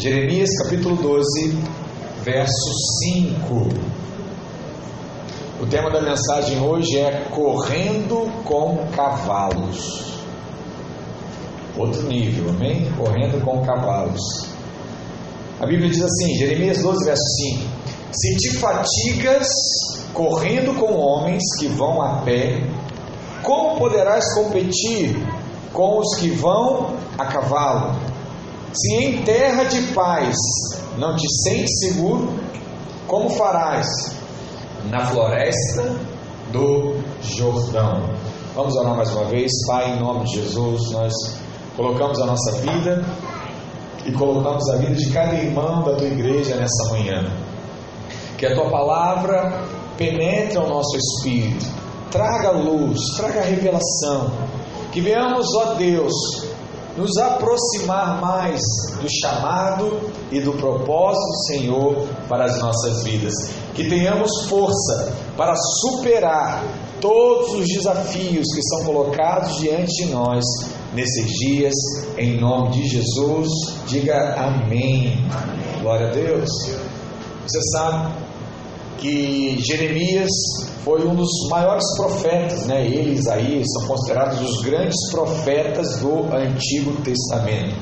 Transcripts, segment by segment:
Jeremias capítulo 12, verso 5. O tema da mensagem hoje é Correndo com Cavalos. Outro nível, amém? Correndo com cavalos. A Bíblia diz assim, Jeremias 12, verso 5: Se te fatigas correndo com homens que vão a pé, como poderás competir com os que vão a cavalo? Se em terra de paz não te sentes seguro, como farás na floresta do Jordão? Vamos orar mais uma vez, Pai, em nome de Jesus, nós colocamos a nossa vida e colocamos a vida de cada irmão da tua igreja nessa manhã. Que a tua palavra penetre ao nosso espírito, traga luz, traga revelação. Que venhamos, ó Deus, nos aproximar mais do chamado e do propósito do Senhor para as nossas vidas. Que tenhamos força para superar todos os desafios que são colocados diante de nós nesses dias, em nome de Jesus. Diga amém. amém. Glória a Deus. Você sabe que Jeremias foi um dos maiores profetas, né? Ele e Isaías são considerados os grandes profetas do Antigo Testamento.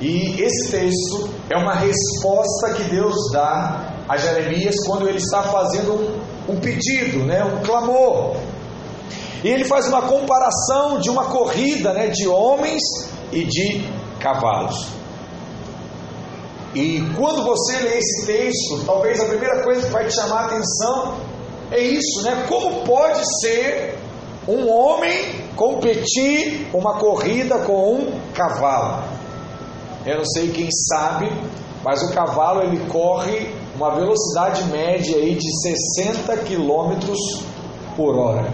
E esse texto é uma resposta que Deus dá a Jeremias quando ele está fazendo um, pedido, né? um clamor. E ele faz uma comparação de uma corrida né? de homens e de cavalos. E quando você lê esse texto, talvez a primeira coisa que vai te chamar a atenção é isso, né? Como pode ser um homem competir uma corrida com um cavalo? Eu não sei quem sabe, mas o cavalo ele corre uma velocidade média aí de 60 km por hora.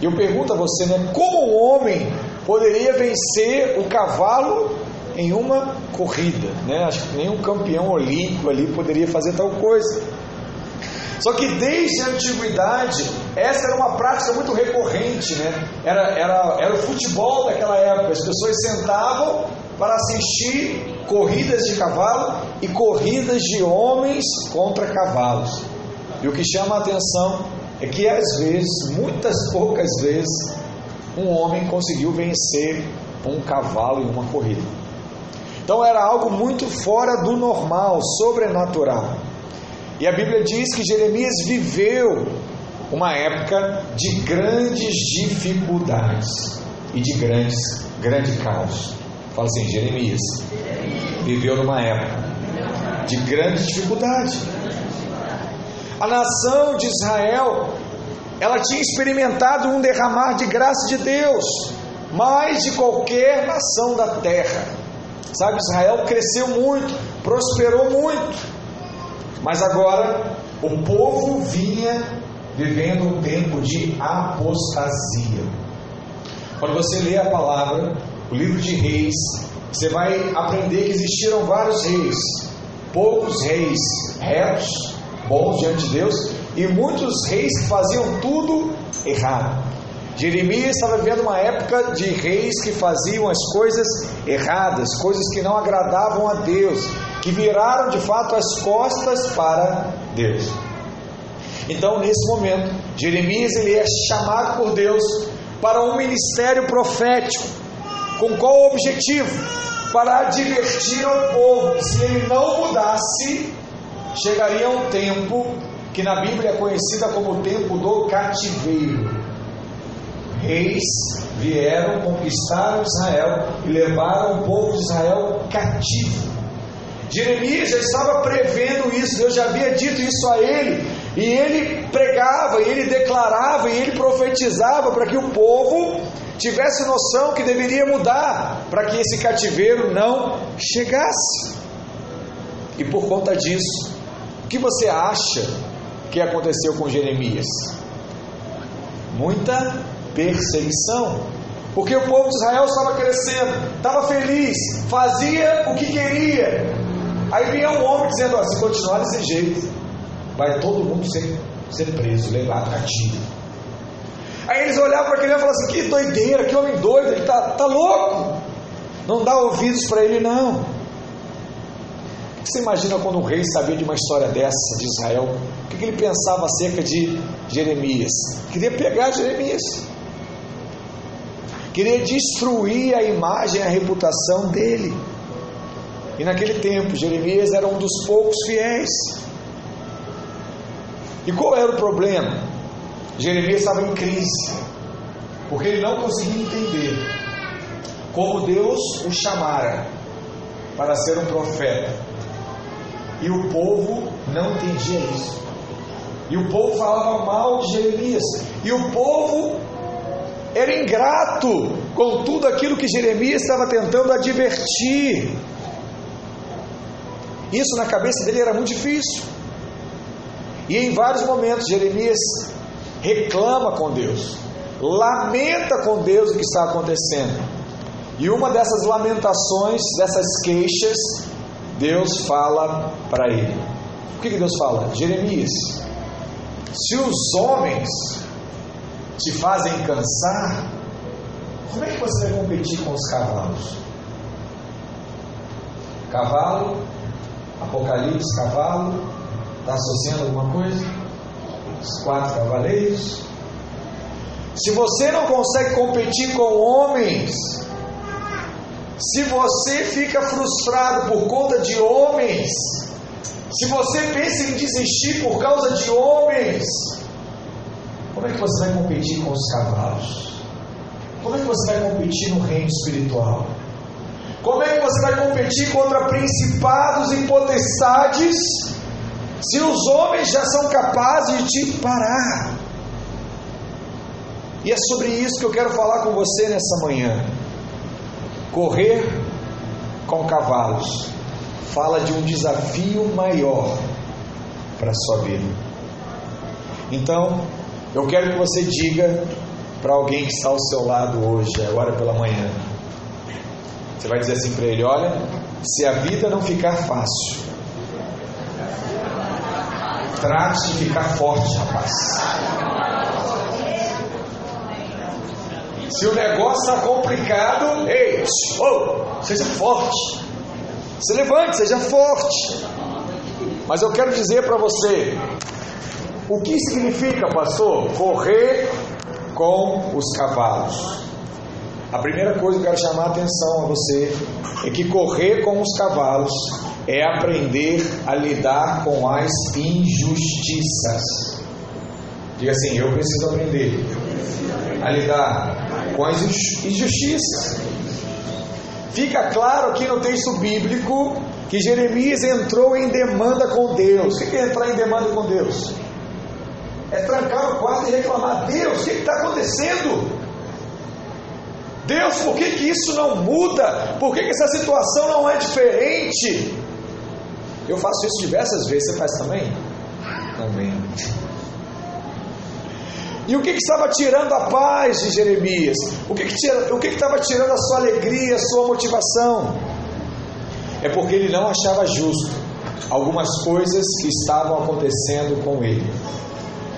E eu pergunto a você, né? Como um homem poderia vencer o cavalo em uma corrida, né? Acho que nenhum campeão olímpico ali poderia fazer tal coisa. Só que desde a antiguidade, essa era uma prática muito recorrente, né? Era, era, era o futebol daquela época. As pessoas sentavam para assistir corridas de cavalo e corridas de homens contra cavalos. E o que chama a atenção é que às vezes, muitas poucas vezes, um homem conseguiu vencer um cavalo em uma corrida. Então era algo muito fora do normal, sobrenatural. E a Bíblia diz que Jeremias viveu uma época de grandes dificuldades e de grandes, grande caos. Fala assim, Jeremias viveu numa época de grande dificuldade. A nação de Israel, ela tinha experimentado um derramar de graça de Deus, mais de qualquer nação da terra. Sabe, Israel cresceu muito, prosperou muito. Mas agora o povo vinha vivendo um tempo de apostasia. Quando você lê a palavra, o livro de Reis, você vai aprender que existiram vários reis, poucos reis retos, bons diante de Deus, e muitos reis que faziam tudo errado. Jeremias estava vivendo uma época de reis que faziam as coisas erradas, coisas que não agradavam a Deus, que viraram de fato as costas para Deus. Então, nesse momento, Jeremias ele é chamado por Deus para um ministério profético. Com qual objetivo? Para advertir ao povo se ele não mudasse, chegaria um tempo que na Bíblia é conhecida como o tempo do cativeiro. Reis vieram, conquistaram Israel e levaram o povo de Israel cativo. Jeremias já estava prevendo isso, Deus já havia dito isso a ele, e ele pregava, e ele declarava, e ele profetizava para que o povo tivesse noção que deveria mudar, para que esse cativeiro não chegasse. E por conta disso, o que você acha que aconteceu com Jeremias? Muita perseguição. Porque o povo de Israel estava crescendo, estava feliz, fazia o que queria, Aí vinha um homem dizendo: ó, se continuar desse jeito, vai todo mundo ser, ser preso, levado cativo. Aí eles olhavam para aquele e falavam assim: que doideira, que homem doido, ele está tá louco. Não dá ouvidos para ele, não. O que você imagina quando o rei sabia de uma história dessa de Israel? O que ele pensava acerca de Jeremias? Queria pegar Jeremias. Queria destruir a imagem, a reputação dele. E naquele tempo, Jeremias era um dos poucos fiéis. E qual era o problema? Jeremias estava em crise, porque ele não conseguia entender como Deus o chamara para ser um profeta. E o povo não entendia isso. E o povo falava mal de Jeremias. E o povo era ingrato com tudo aquilo que Jeremias estava tentando advertir. Isso na cabeça dele era muito difícil. E em vários momentos Jeremias reclama com Deus, lamenta com Deus o que está acontecendo. E uma dessas lamentações, dessas queixas, Deus fala para ele. O que, que Deus fala? Jeremias, se os homens te fazem cansar, como é que você vai competir com os cavalos? Cavalo, Apocalipse, cavalo, está associando alguma coisa? Os quatro cavaleiros. Se você não consegue competir com homens, se você fica frustrado por conta de homens, se você pensa em desistir por causa de homens, como é que você vai competir com os cavalos? Como é que você vai competir no reino espiritual? Como é que você vai competir contra principados e potestades se os homens já são capazes de te parar? E é sobre isso que eu quero falar com você nessa manhã. Correr com cavalos fala de um desafio maior para a sua vida. Então, eu quero que você diga para alguém que está ao seu lado hoje, agora pela manhã. Você vai dizer assim para ele: Olha, se a vida não ficar fácil, trate de ficar forte, rapaz. Se o negócio está complicado, ei, oh, seja forte. Se levante, seja forte. Mas eu quero dizer para você: o que significa, pastor, correr com os cavalos? A primeira coisa que eu quero chamar a atenção a você é que correr com os cavalos é aprender a lidar com as injustiças. Diga assim: eu preciso aprender a lidar com as injustiças. Fica claro aqui no texto bíblico que Jeremias entrou em demanda com Deus. O que é entrar em demanda com Deus? É trancar o quarto e reclamar: Deus, o que está acontecendo? Deus, por que, que isso não muda? Por que, que essa situação não é diferente? Eu faço isso diversas vezes, você faz também? Também. E o que, que estava tirando a paz de Jeremias? O que, que, tira, o que, que estava tirando a sua alegria, a sua motivação? É porque ele não achava justo algumas coisas que estavam acontecendo com ele.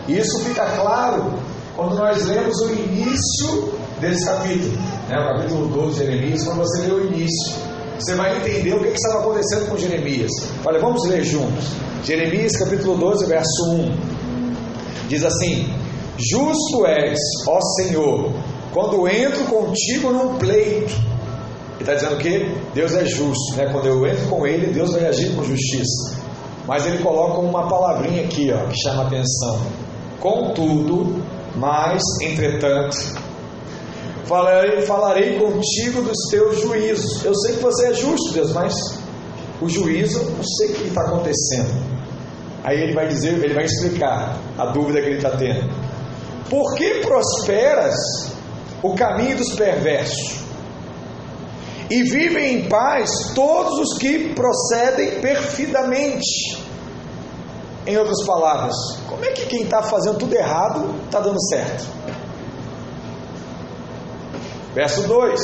E isso fica claro quando nós lemos o início desse capítulo, né? o capítulo 12 de Jeremias, quando você lê o início, você vai entender o que, estava acontecendo com Jeremias. Olha, vamos ler juntos. Jeremias capítulo 12, verso 1. Diz assim: Justo és, ó Senhor, quando entro contigo num pleito. Ele está dizendo que Deus é justo, né? Quando eu entro com Ele, Deus vai agir com justiça. Mas ele coloca uma palavrinha aqui, ó, que chama atenção. Contudo, mas, entretanto, falarei, falarei contigo dos teus juízos. Eu sei que você é justo, Deus, mas o juízo, não sei o que está acontecendo. Aí ele vai dizer, ele vai explicar a dúvida que ele está tendo. Por que prosperas o caminho dos perversos? E vivem em paz todos os que procedem perfidamente. Em outras palavras, como é que quem está fazendo tudo errado está dando certo? Verso 2: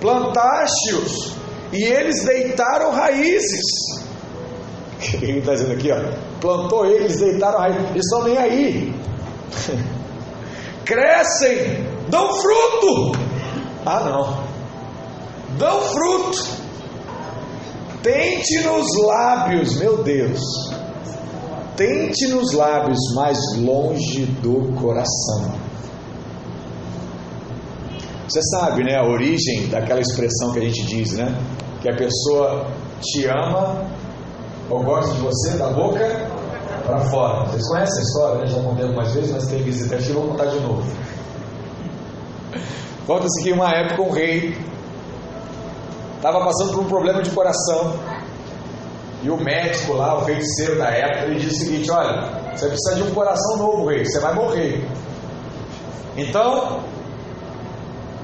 Plantaste-os e eles deitaram raízes. Ele está dizendo aqui, ó, plantou eles, deitaram raízes, eles estão nem aí. Crescem, dão fruto. Ah, não, dão fruto. Tente nos lábios, meu Deus. Tente nos lábios, mais longe do coração. Você sabe, né, a origem daquela expressão que a gente diz, né? Que a pessoa te ama ou gosta de você da boca para fora. Vocês conhecem a história, né? Já contei algumas vezes, mas tem visitante, vou contar de novo. Conta-se que uma época um rei estava passando por um problema de coração. E o médico lá, o feiticeiro da época, ele disse o seguinte: Olha, você precisa de um coração novo, rei, você vai morrer. Então,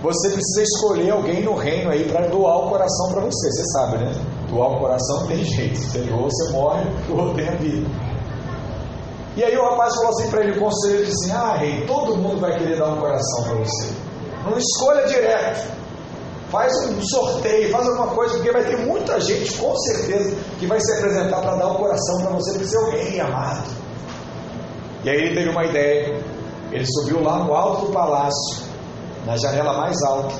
você precisa escolher alguém no reino aí para doar o coração para você. Você sabe, né? Doar o coração não tem jeito. Doa, você morre, o outro tem a vida. E aí o rapaz falou assim para ele, o conselheiro disse assim, ah rei, todo mundo vai querer dar um coração para você. Não escolha direto. Faz um sorteio, faz alguma coisa, porque vai ter muita gente, com certeza, que vai se apresentar para dar o coração para você, para o rei amado. E aí ele teve uma ideia. Ele subiu lá no alto do palácio, na janela mais alta,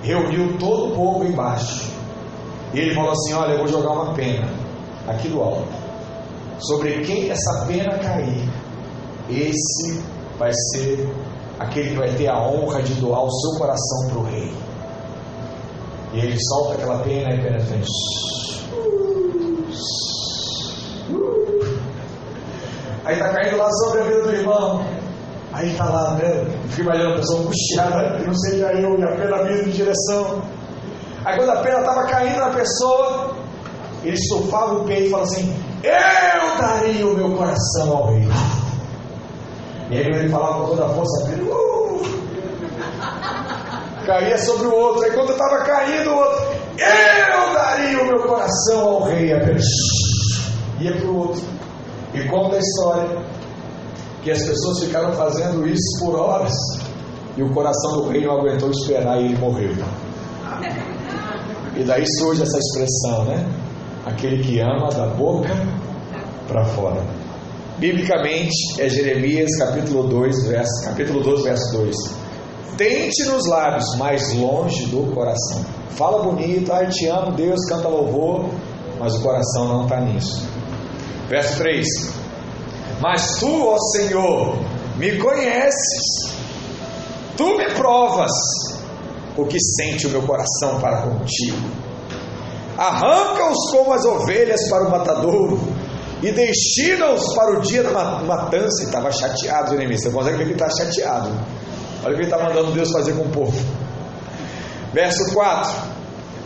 reuniu todo o povo embaixo. E ele falou assim: Olha, eu vou jogar uma pena aqui do alto. Sobre quem essa pena cair, esse vai ser aquele que vai ter a honra de doar o seu coração para o rei. E ele solta aquela pena e pena vem. Aí está caindo lá sobre a vida do irmão. Aí está lá, né? Fica imaginando a pessoa angustiada, não seja eu, e a pena vindo em direção. Aí quando a pena estava caindo na pessoa, ele estufava o peito e falava assim: Eu daria o meu coração ao rei. E aí ele falava com toda a força! Caía sobre o outro. Aí quando estava caindo, o outro, eu daria o meu coração ao rei. Apenas ia para o outro. E conta a história que as pessoas ficaram fazendo isso por horas. E o coração do rei não aguentou esperar e ele morreu. E daí surge essa expressão, né? Aquele que ama da boca para fora. Biblicamente é Jeremias capítulo 2, verso, capítulo 12, verso 2. Tente nos lábios, mais longe do coração. Fala bonito, ai te amo, Deus, canta louvor, mas o coração não está nisso. Verso 3: Mas tu, ó Senhor, me conheces, tu me provas o que sente o meu coração para contigo. Arranca-os como as ovelhas para o matadouro e destina-os para o dia da matança. Estava chateado, Jeremias. Você consegue ver que está chateado. Olha o que ele está mandando Deus fazer com o povo. Verso 4: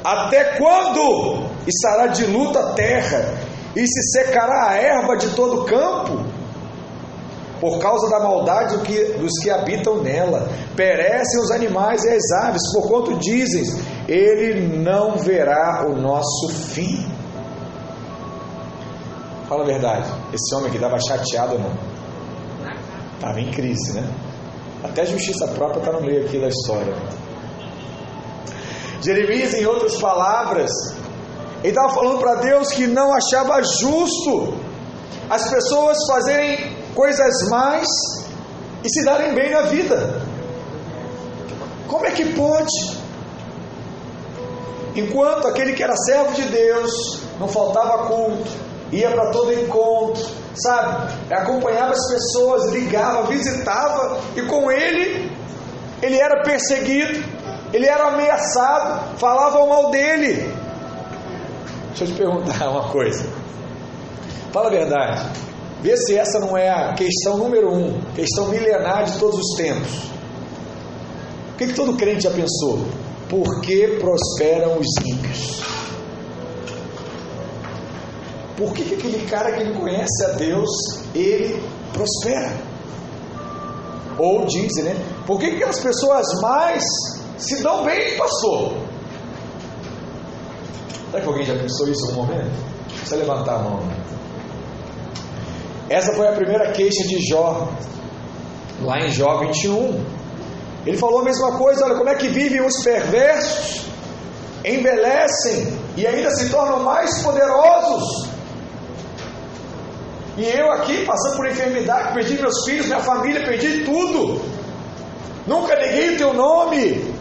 Até quando estará de luta a terra e se secará a erva de todo o campo? por causa da maldade do que, dos que habitam nela. Perecem os animais e as aves, por quanto dizem: Ele não verá o nosso fim. Fala a verdade, esse homem aqui estava chateado não? Estava em crise, né? Até a justiça própria está no meio aqui da história. Jeremias, em outras palavras, ele estava falando para Deus que não achava justo as pessoas fazerem coisas mais e se darem bem na vida. Como é que pode? Enquanto aquele que era servo de Deus, não faltava culto, ia para todo encontro, sabe? Acompanhava as pessoas, ligava, visitava, e com ele, ele era perseguido, ele era ameaçado, falavam mal dele. Deixa eu te perguntar uma coisa. Fala a verdade. Vê se essa não é a questão número um, questão milenar de todos os tempos. O que, que todo crente já pensou? Por que prosperam os ímpios? Por que, que aquele cara que não conhece a Deus, ele prospera? Ou dizem, né? Por que, que aquelas pessoas mais se dão bem, pastor? Será que alguém já pensou isso algum momento? Você levantar a mão. Essa foi a primeira queixa de Jó, lá em Jó 21. Ele falou a mesma coisa: olha, como é que vivem os perversos, envelhecem e ainda se tornam mais poderosos. E eu aqui, passando por enfermidade, perdi meus filhos, minha família, perdi tudo. Nunca neguei o teu nome.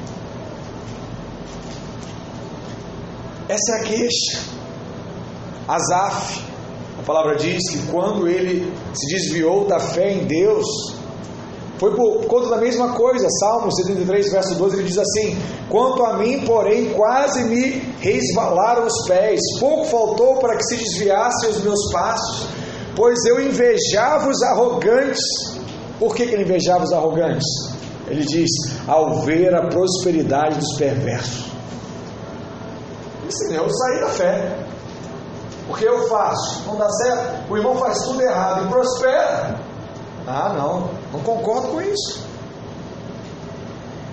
Essa é a queixa. Asaf, a palavra diz que quando ele se desviou da fé em Deus, foi por conta da mesma coisa. Salmo 73, verso 12, ele diz assim: Quanto a mim, porém, quase me resvalaram os pés, pouco faltou para que se desviassem os meus passos, pois eu invejava os arrogantes. Por que, que ele invejava os arrogantes? Ele diz: ao ver a prosperidade dos perversos. Disse, eu saí da fé. Porque eu faço, não dá certo, o irmão faz tudo errado e prospera. Ah, não, não concordo com isso.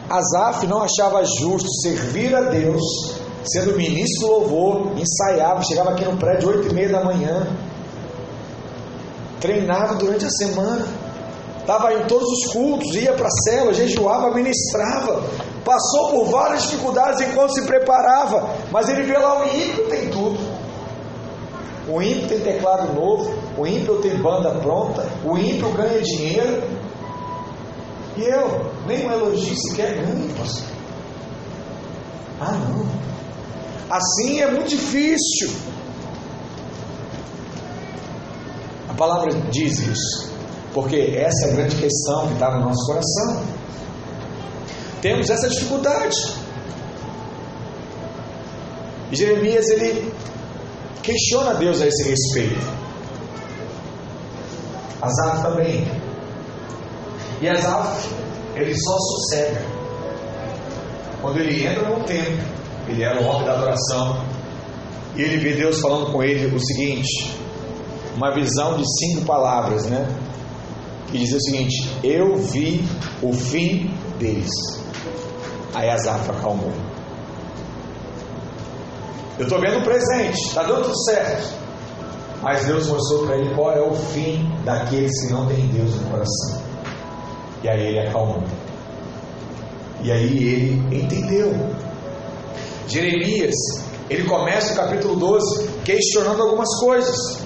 Asaf não achava justo servir a Deus, sendo ministro do louvor, ensaiava, chegava aqui no prédio oito e meia da manhã, treinava durante a semana, estava em todos os cultos, ia para a cela, jejuava, ministrava, passou por várias dificuldades enquanto se preparava, mas ele vê lá o ímpio tem tudo. O ímpio tem teclado novo, o ímpio tem banda pronta, o ímpio ganha dinheiro. E eu, nem um elogio sequer ganho, pastor. Ah, não. Assim é muito difícil. A palavra diz isso, porque essa é a grande questão que está no nosso coração. Temos essa dificuldade. E Jeremias ele questiona Deus a esse respeito. Asaf também. E Asaf, ele só sossega. Quando ele entra no templo, ele era o homem da adoração, e ele vê Deus falando com ele o seguinte, uma visão de cinco palavras, né? Que diz o seguinte: Eu vi o fim deles. Aí Asaf acalmou. Eu estou vendo o presente, está dando tudo certo. Mas Deus mostrou para ele qual é o fim daqueles que não têm Deus no coração. E aí ele acalmou. E aí ele entendeu. Jeremias, ele começa o capítulo 12 questionando algumas coisas.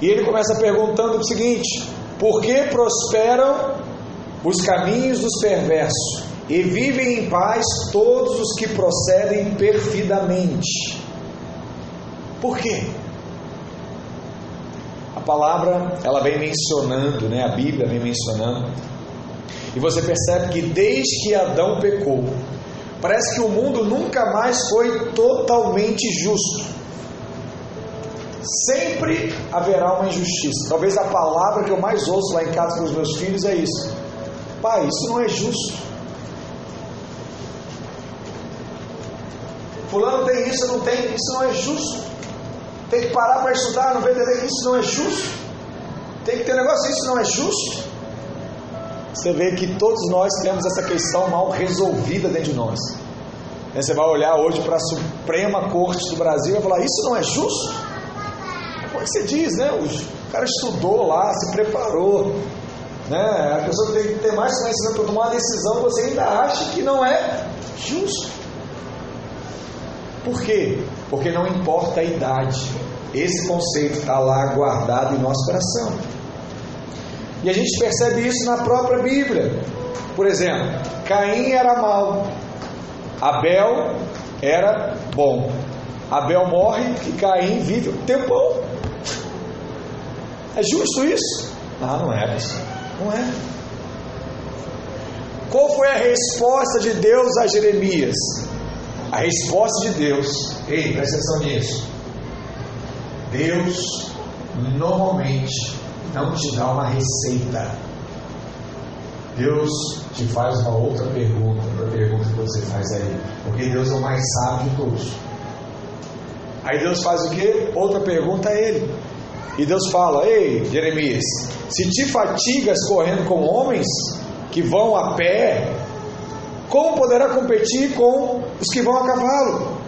E ele começa perguntando o seguinte: Por que prosperam os caminhos dos perversos? e vivem em paz todos os que procedem perfidamente. Por quê? A palavra ela vem mencionando, né? A Bíblia vem mencionando. E você percebe que desde que Adão pecou, parece que o mundo nunca mais foi totalmente justo. Sempre haverá uma injustiça. Talvez a palavra que eu mais ouço lá em casa com os meus filhos é isso. Pai, isso não é justo. Fulano tem isso, não tem, isso não é justo. Tem que parar para estudar, não que isso não é justo. Tem que ter negócio, isso não é justo. Você vê que todos nós temos essa questão mal resolvida dentro de nós. Você vai olhar hoje para a Suprema Corte do Brasil e vai falar: Isso não é justo? Que diz, né? O cara estudou lá, se preparou. Né? A pessoa tem que ter mais conhecimento para tomar uma decisão, você ainda acha que não é justo. Por quê? Porque não importa a idade. Esse conceito está lá guardado em nosso coração. E a gente percebe isso na própria Bíblia. Por exemplo, Caim era mau, Abel era bom. Abel morre e Caim vive um tempão. É justo isso? Ah, não é, Não é. Qual foi a resposta de Deus a Jeremias? A resposta de Deus, ei, presta atenção nisso. Deus normalmente não te dá uma receita. Deus te faz uma outra pergunta, para a pergunta que você faz aí. Porque Deus é o mais sábio de todos. Aí Deus faz o que? Outra pergunta a ele. E Deus fala: Ei, Jeremias, se te fatigas correndo com homens que vão a pé, como poderá competir com os que vão a cavalo?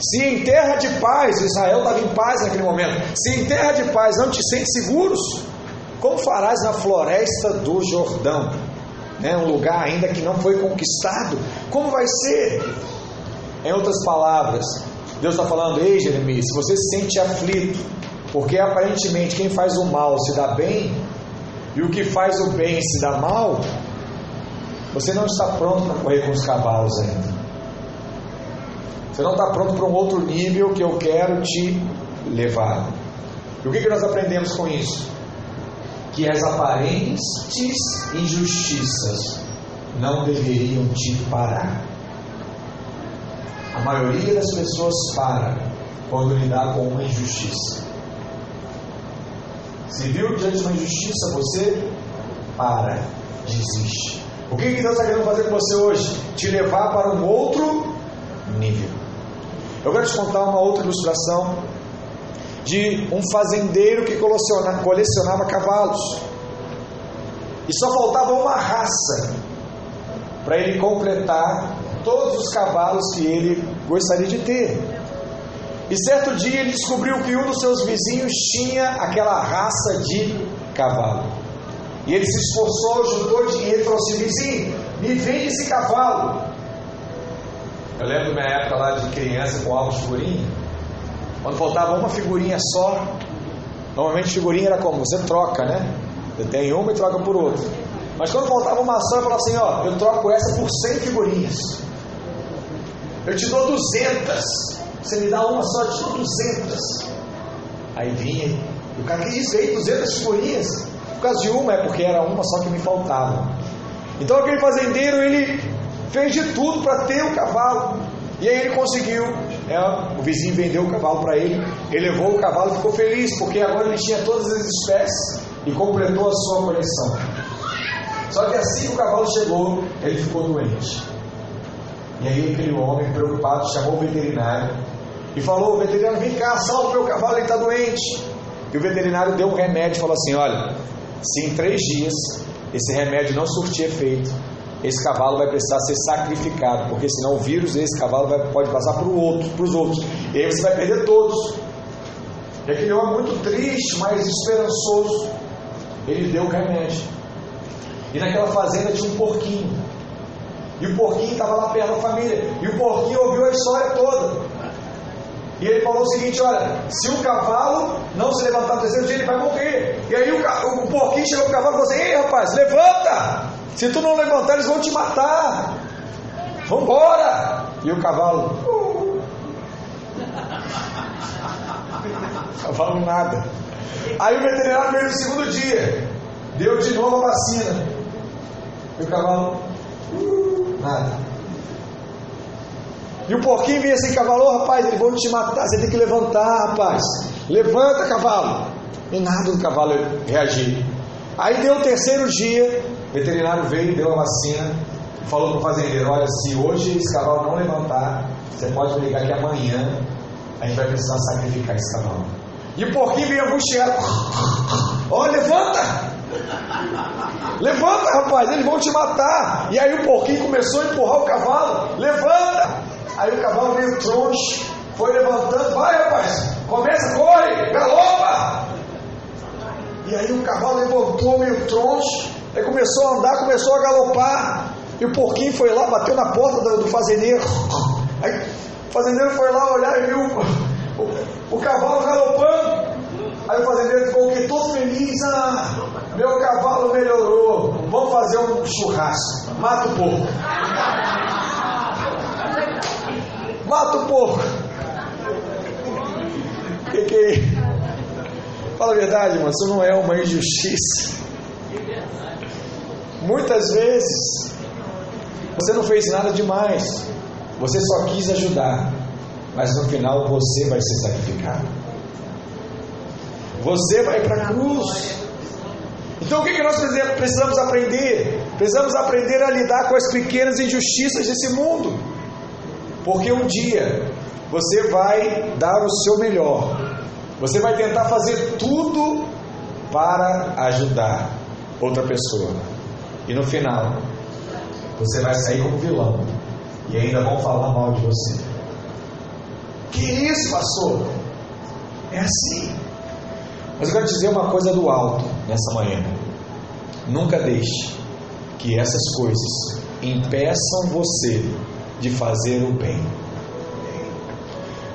Se em terra de paz, Israel estava em paz naquele momento, se em terra de paz não te sentes seguros, como farás na floresta do Jordão? Né, um lugar ainda que não foi conquistado. Como vai ser? Em outras palavras, Deus está falando, ei Jeremias, se você se sente aflito, porque aparentemente quem faz o mal se dá bem, e o que faz o bem se dá mal, você não está pronto para correr com os cavalos ainda. Você não está pronto para um outro nível que eu quero te levá-lo. E o que, que nós aprendemos com isso? Que as aparentes injustiças não deveriam te parar. A maioria das pessoas para quando lidar com uma injustiça. Se viu diante de uma injustiça, você para, desiste. O que, Deus está querendo fazer com você hoje? Te levar para um outro nível. Eu quero te contar uma outra ilustração de um fazendeiro que colecionava cavalos. E só faltava uma raça para ele completar todos os cavalos que ele gostaria de ter. E certo dia ele descobriu que um dos seus vizinhos tinha aquela raça de cavalo. E ele se esforçou, juntou dinheiro e falou assim: vizinho, me vende esse cavalo. Eu lembro minha época lá de criança com álbum de figurinha. Quando faltava uma figurinha só, normalmente figurinha era como? Você troca, né? Você tem uma e troca por outra. Mas quando faltava uma só, eu falava assim: ó, eu troco essa por 100 figurinhas. Eu te dou 200. Você me dá uma só, dou 200. Aí vinha, o cara, que isso aí? 200 figurinhas? Por causa de uma, é porque era uma só que me faltava. Então aquele fazendeiro, ele fez de tudo para ter o cavalo. E aí ele conseguiu. É, o vizinho vendeu o cavalo para ele. Ele levou o cavalo e ficou feliz, porque agora ele tinha todas as espécies e completou a sua coleção. Só que assim que o cavalo chegou, ele ficou doente. E aí aquele homem preocupado chamou o veterinário e falou: veterinário, vem cá, salva o meu cavalo, ele está doente. E o veterinário deu um remédio e falou assim: olha, se em três dias esse remédio não surtir efeito, esse cavalo vai precisar ser sacrificado, porque senão o vírus desse cavalo vai, pode passar para outro, os outros. E aí você vai perder todos. E aquele homem muito triste, mas esperançoso, ele deu o remédio. E naquela fazenda tinha um porquinho. E o porquinho estava lá perto da família. E o porquinho ouviu a história toda. E ele falou o seguinte: olha, se o cavalo não se levantar no terceiro dia, ele vai morrer. E aí o, o, porquinho chegou pro cavalo e falou assim: ei rapaz, levanta! Se tu não levantar, eles vão te matar. Vambora! E o cavalo. Uh. cavalo nada. Aí o veterinário veio no segundo dia. Deu de novo a vacina. E o cavalo. Nada. E o porquinho vinha assim, cavalo, rapaz, eles vão te matar, você tem que levantar, rapaz. Levanta, cavalo. E nada do cavalo reagir. Aí deu o terceiro dia, o veterinário veio, deu a vacina, falou para o fazendeiro: Olha, se hoje esse cavalo não levantar, você pode ligar que amanhã a gente vai precisar sacrificar esse cavalo. E o porquinho veio angustiado: Ó, oh, levanta! Levanta, rapaz, eles vão te matar. E aí o porquinho começou a empurrar o cavalo: Levanta! Aí o cavalo veio troncho, foi levantando: Vai, rapaz, começa, corre, galopa! E aí o cavalo levantou meio troncho, aí começou a andar, começou a galopar. E o porquinho foi lá, bateu na porta do, do fazendeiro. Aí o fazendeiro foi lá olhar e viu o, o, o cavalo galopando. Aí o fazendeiro ficou que todo feliz. Ah, meu cavalo melhorou. Vamos fazer um churrasco. Mata o porco. Mata o porco. Que que Fala a verdade, irmão, isso não é uma injustiça. Muitas vezes você não fez nada demais, você só quis ajudar, mas no final você vai ser sacrificado. Você vai para a cruz. Então o que, que nós precisamos aprender? Precisamos aprender a lidar com as pequenas injustiças desse mundo. Porque um dia você vai dar o seu melhor, você vai tentar fazer tudo para ajudar outra pessoa. E no final, você vai sair como vilão. E ainda vão falar mal de você. Que isso, pastor? É assim. Mas eu quero dizer uma coisa do alto nessa manhã. Nunca deixe que essas coisas impeçam você de fazer o bem.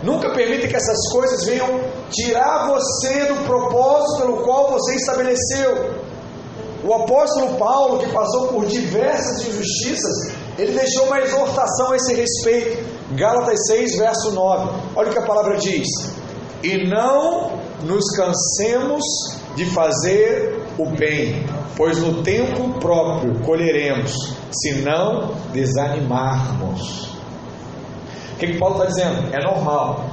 Nunca permita que essas coisas venham tirar você do propósito pelo qual você estabeleceu. O apóstolo Paulo, que passou por diversas injustiças, ele deixou uma exortação a esse respeito. Gálatas 6, verso 9. Olha o que a palavra diz: e não nos cansemos de fazer o bem, pois no tempo próprio colheremos, se não desanimarmos. O que, que Paulo está dizendo? É normal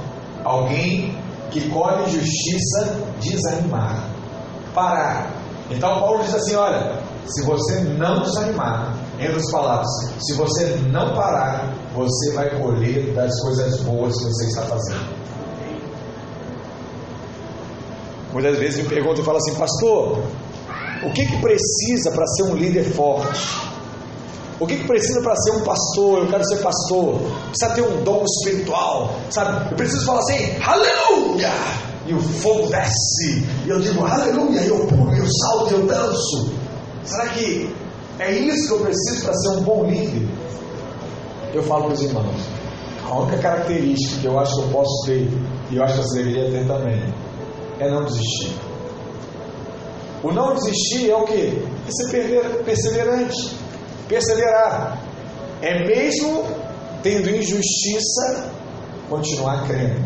alguém que colhe justiça desanimar, parar. Então Paulo diz assim: olha, se você não desanimar, em outras palavras, se você não parar, você vai colher das coisas boas que você está fazendo. Muitas vezes me perguntam e falam assim, pastor, o que, que precisa para ser um líder forte? O que, que precisa para ser um pastor? Eu quero ser pastor. Precisa ter um dom espiritual, sabe? Eu preciso falar assim, aleluia! E o fogo desce. E eu digo, aleluia! E eu pulo, eu salto, eu danço. Será que é isso que eu preciso para ser um bom líder? Eu falo para os irmãos, a única característica que eu acho que eu posso ter, e eu acho que você deveria ter também, é não desistir. O não desistir é o que? É ser perseverante. Perseverar. É mesmo tendo injustiça, continuar crendo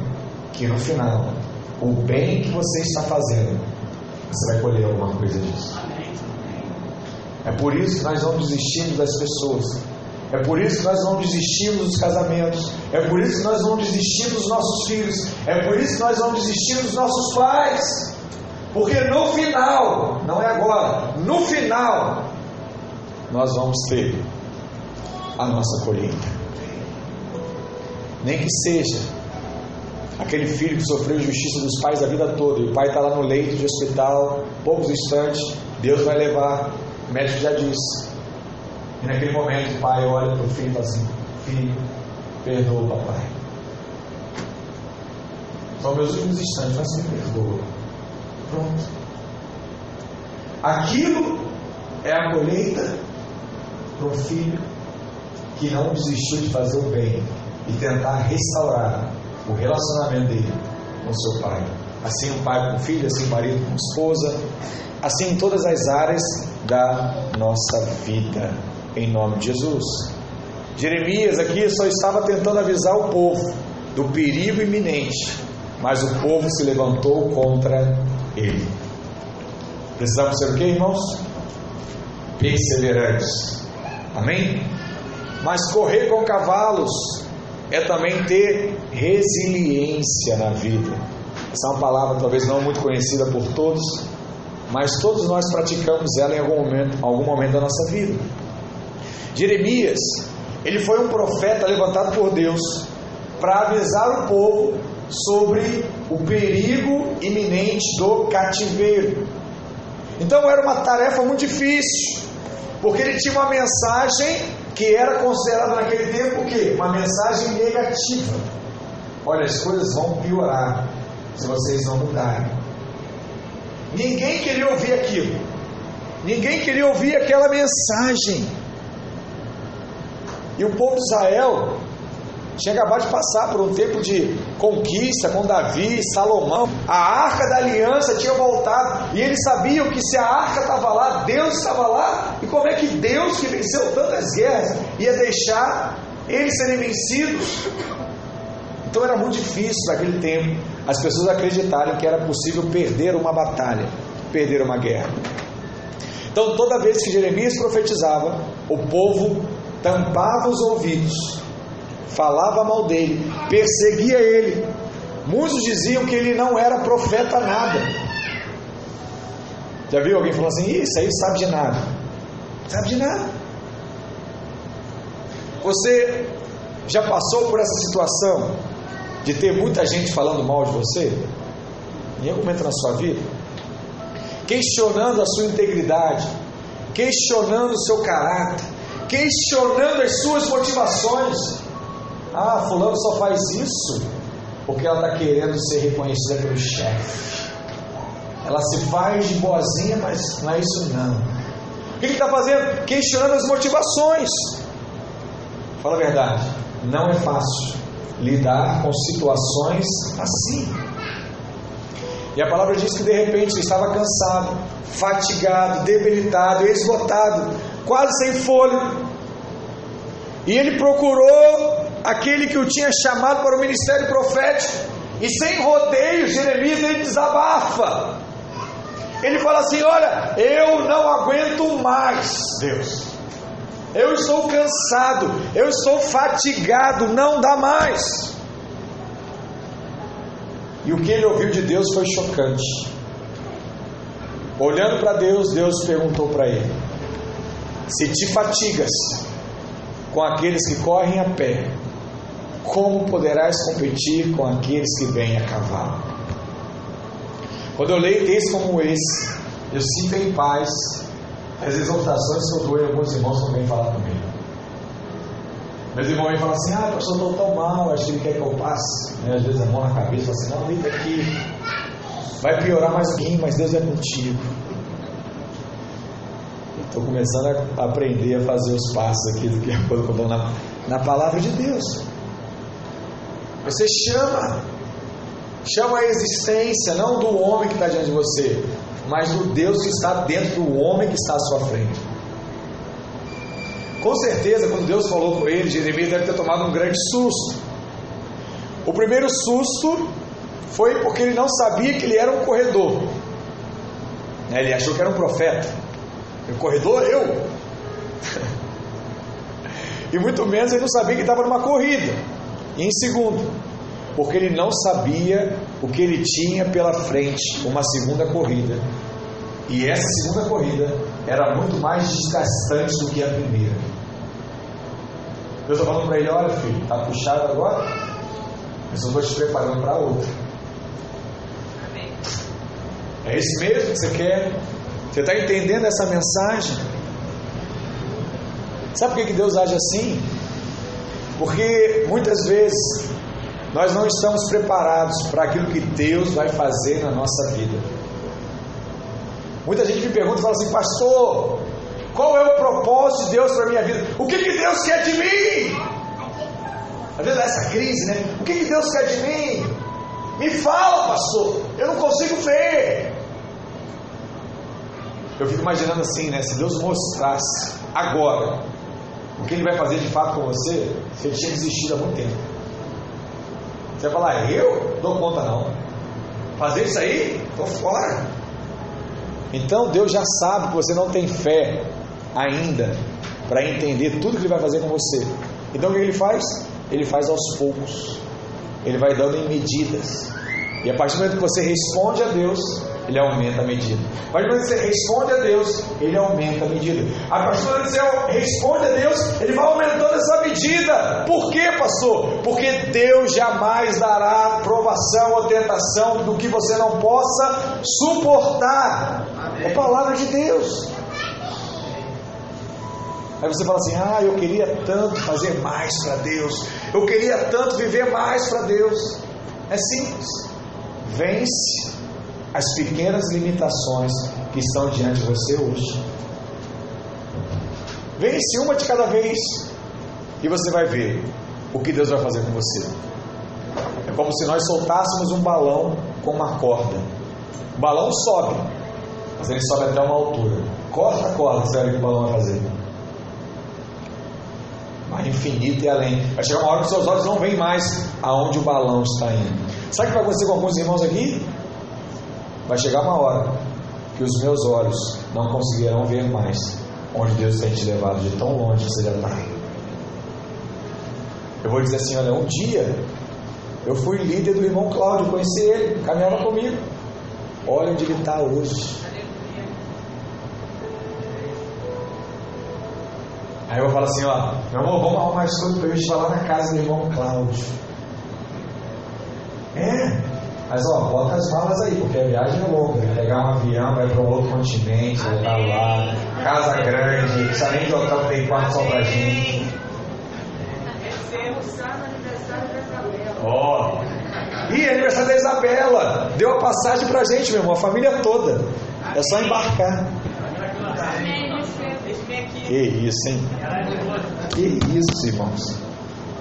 que no final, o bem que você está fazendo, você vai colher alguma coisa disso. É por isso que nós não desistimos das pessoas. É por isso que nós não desistimos dos casamentos. É por isso que nós não desistimos dos nossos filhos. É por isso que nós não desistimos dos nossos pais. Porque no final, não é agora, no final, nós vamos ter a nossa colheita. Nem que seja aquele filho que sofreu injustiça dos pais a vida toda, e o pai está lá no leito de hospital, poucos instantes, Deus vai levar, o médico já disse, e naquele momento o pai olha para o filho e fala assim: Filho, perdoa o papai. São meus últimos instantes, mas me perdoa. Pronto. Aquilo é a colheita para um filho que não desistiu de fazer o bem e tentar restaurar o relacionamento dele com seu pai. Assim o pai com o filho, assim o marido com a esposa, assim em todas as áreas da nossa vida em nome de Jesus. Jeremias aqui só estava tentando avisar o povo do perigo iminente, mas o povo se levantou contra ele. Precisamos ser o que, irmãos? Perseverantes. Amém? Mas correr com cavalos é também ter resiliência na vida. Essa é uma palavra talvez não muito conhecida por todos, mas todos nós praticamos ela em algum momento, algum momento da nossa vida. Jeremias, ele foi um profeta levantado por Deus para avisar o povo sobre o perigo iminente do cativeiro. Então era uma tarefa muito difícil, porque ele tinha uma mensagem que era considerada naquele tempo o quê? Uma mensagem negativa. Olha, as coisas vão piorar se vocês não mudarem. Ninguém queria ouvir aquilo. Ninguém queria ouvir aquela mensagem. E o povo de Israel tinha acabado de passar por um tempo de conquista com Davi, Salomão. A arca da aliança tinha voltado e eles sabiam que se a arca estava lá, Deus estava lá. E como é que Deus, que venceu tantas guerras, ia deixar eles serem vencidos? Então era muito difícil naquele tempo as pessoas acreditarem que era possível perder uma batalha, perder uma guerra. Então toda vez que Jeremias profetizava, o povo tampava os ouvidos, falava mal dele, perseguia ele. Muitos diziam que ele não era profeta nada. Já viu alguém falando assim? Isso aí sabe de nada. Sabe de nada. Você já passou por essa situação de ter muita gente falando mal de você? Em algum momento na sua vida? Questionando a sua integridade, questionando o seu caráter, questionando as suas motivações. Ah, fulano só faz isso porque ela está querendo ser reconhecida pelo chefe. Ela se faz de boazinha, mas não é isso não. O que ele está fazendo? Questionando as motivações. Fala a verdade, não é fácil lidar com situações assim. E a palavra diz que de repente ele estava cansado, fatigado, debilitado, esgotado, quase sem fôlego. E ele procurou aquele que o tinha chamado para o ministério profético E sem rodeios, Jeremias ele desabafa. Ele fala assim: Olha, eu não aguento mais, Deus. Eu estou cansado, eu estou fatigado, não dá mais. E o que ele ouviu de Deus foi chocante. Olhando para Deus, Deus perguntou para ele: Se te fatigas com aqueles que correm a pé, como poderás competir com aqueles que vêm a cavalo? Quando eu leio textos como esse, eu sinto em paz as exortações que eu dou em alguns irmãos vêm falar comigo. Meus irmãos vêm falar assim: Ah, pastor, estou tão mal, acho que ele quer que eu passe. Né? Às vezes a mão na cabeça fala assim: Não, deita aqui. Vai piorar mais um mas Deus é contigo. Estou começando a aprender a fazer os passos aqui do que quando eu estou na, na palavra de Deus. Você chama, chama a existência, não do homem que está diante de você, mas do Deus que está dentro do homem que está à sua frente. Com certeza, quando Deus falou com ele, Jeremias deve ter tomado um grande susto. O primeiro susto foi porque ele não sabia que ele era um corredor. Né, ele achou que era um profeta. O corredor, eu. E muito menos ele não sabia que estava numa corrida. E em segundo, porque ele não sabia o que ele tinha pela frente, uma segunda corrida. E essa segunda corrida era muito mais desgastante do que a primeira. Deus está falando para ele: olha, filho, está puxado agora, mas eu estou te preparando para outra. É isso mesmo que você quer? Você está entendendo essa mensagem? Sabe por que Deus age assim? Porque muitas vezes nós não estamos preparados para aquilo que Deus vai fazer na nossa vida. Muita gente me pergunta e fala assim, pastor, qual é o propósito de Deus para a minha vida? O que, que Deus quer de mim? Às vezes é essa crise, né? O que, que Deus quer de mim? Me fala, pastor, eu não consigo ver. Eu fico imaginando assim, né? Se Deus mostrasse agora o que Ele vai fazer de fato com você, você tinha desistido há muito tempo. Você vai falar, eu? Dou conta não. Fazer isso aí? Estou fora. Então Deus já sabe que você não tem fé ainda para entender tudo que Ele vai fazer com você. Então o que Ele faz? Ele faz aos poucos. Ele vai dando em medidas. E a partir do momento que você responde a Deus, ele aumenta a medida. A partir do momento que você responde a Deus, ele aumenta a medida. A que você responde a Deus, ele vai aumentando essa medida. Por quê, pastor? Porque Deus jamais dará provação ou tentação do que você não possa suportar. É palavra de Deus. Aí você fala assim: Ah, eu queria tanto fazer mais para Deus, eu queria tanto viver mais para Deus. É simples. Vence as pequenas limitações que estão diante de você hoje. Vence uma de cada vez e você vai ver o que Deus vai fazer com você. É como se nós soltássemos um balão com uma corda. O balão sobe, mas ele sobe até uma altura. Corta a corda, você vai ver o que o balão vai fazer. Vai infinito e além. Vai chegar uma hora que seus olhos não veem mais aonde o balão está indo. Sabe o que vai acontecer com alguns irmãos aqui? Vai chegar uma hora que os meus olhos não conseguirão ver mais onde Deus tem te levado de tão longe você já está. Eu vou dizer assim: olha, um dia eu fui líder do irmão Cláudio, conheci ele, caminhava comigo. Olha onde ele está hoje. Aí eu falar assim, ó, meu amor, vamos arrumar as coisas para eu gente lá na casa do irmão Cláudio. É, mas ó, bota as malas aí, porque a viagem é longa. Né? Pegar um avião, vai para um outro continente, voltar lá, casa grande, precisa nem de hotel tem quarto só pra gente. Ó. Oh. Ih, aniversário da Isabela. Deu a passagem pra gente, meu irmão, a família toda. É só embarcar. Que isso, hein? Que isso, irmãos.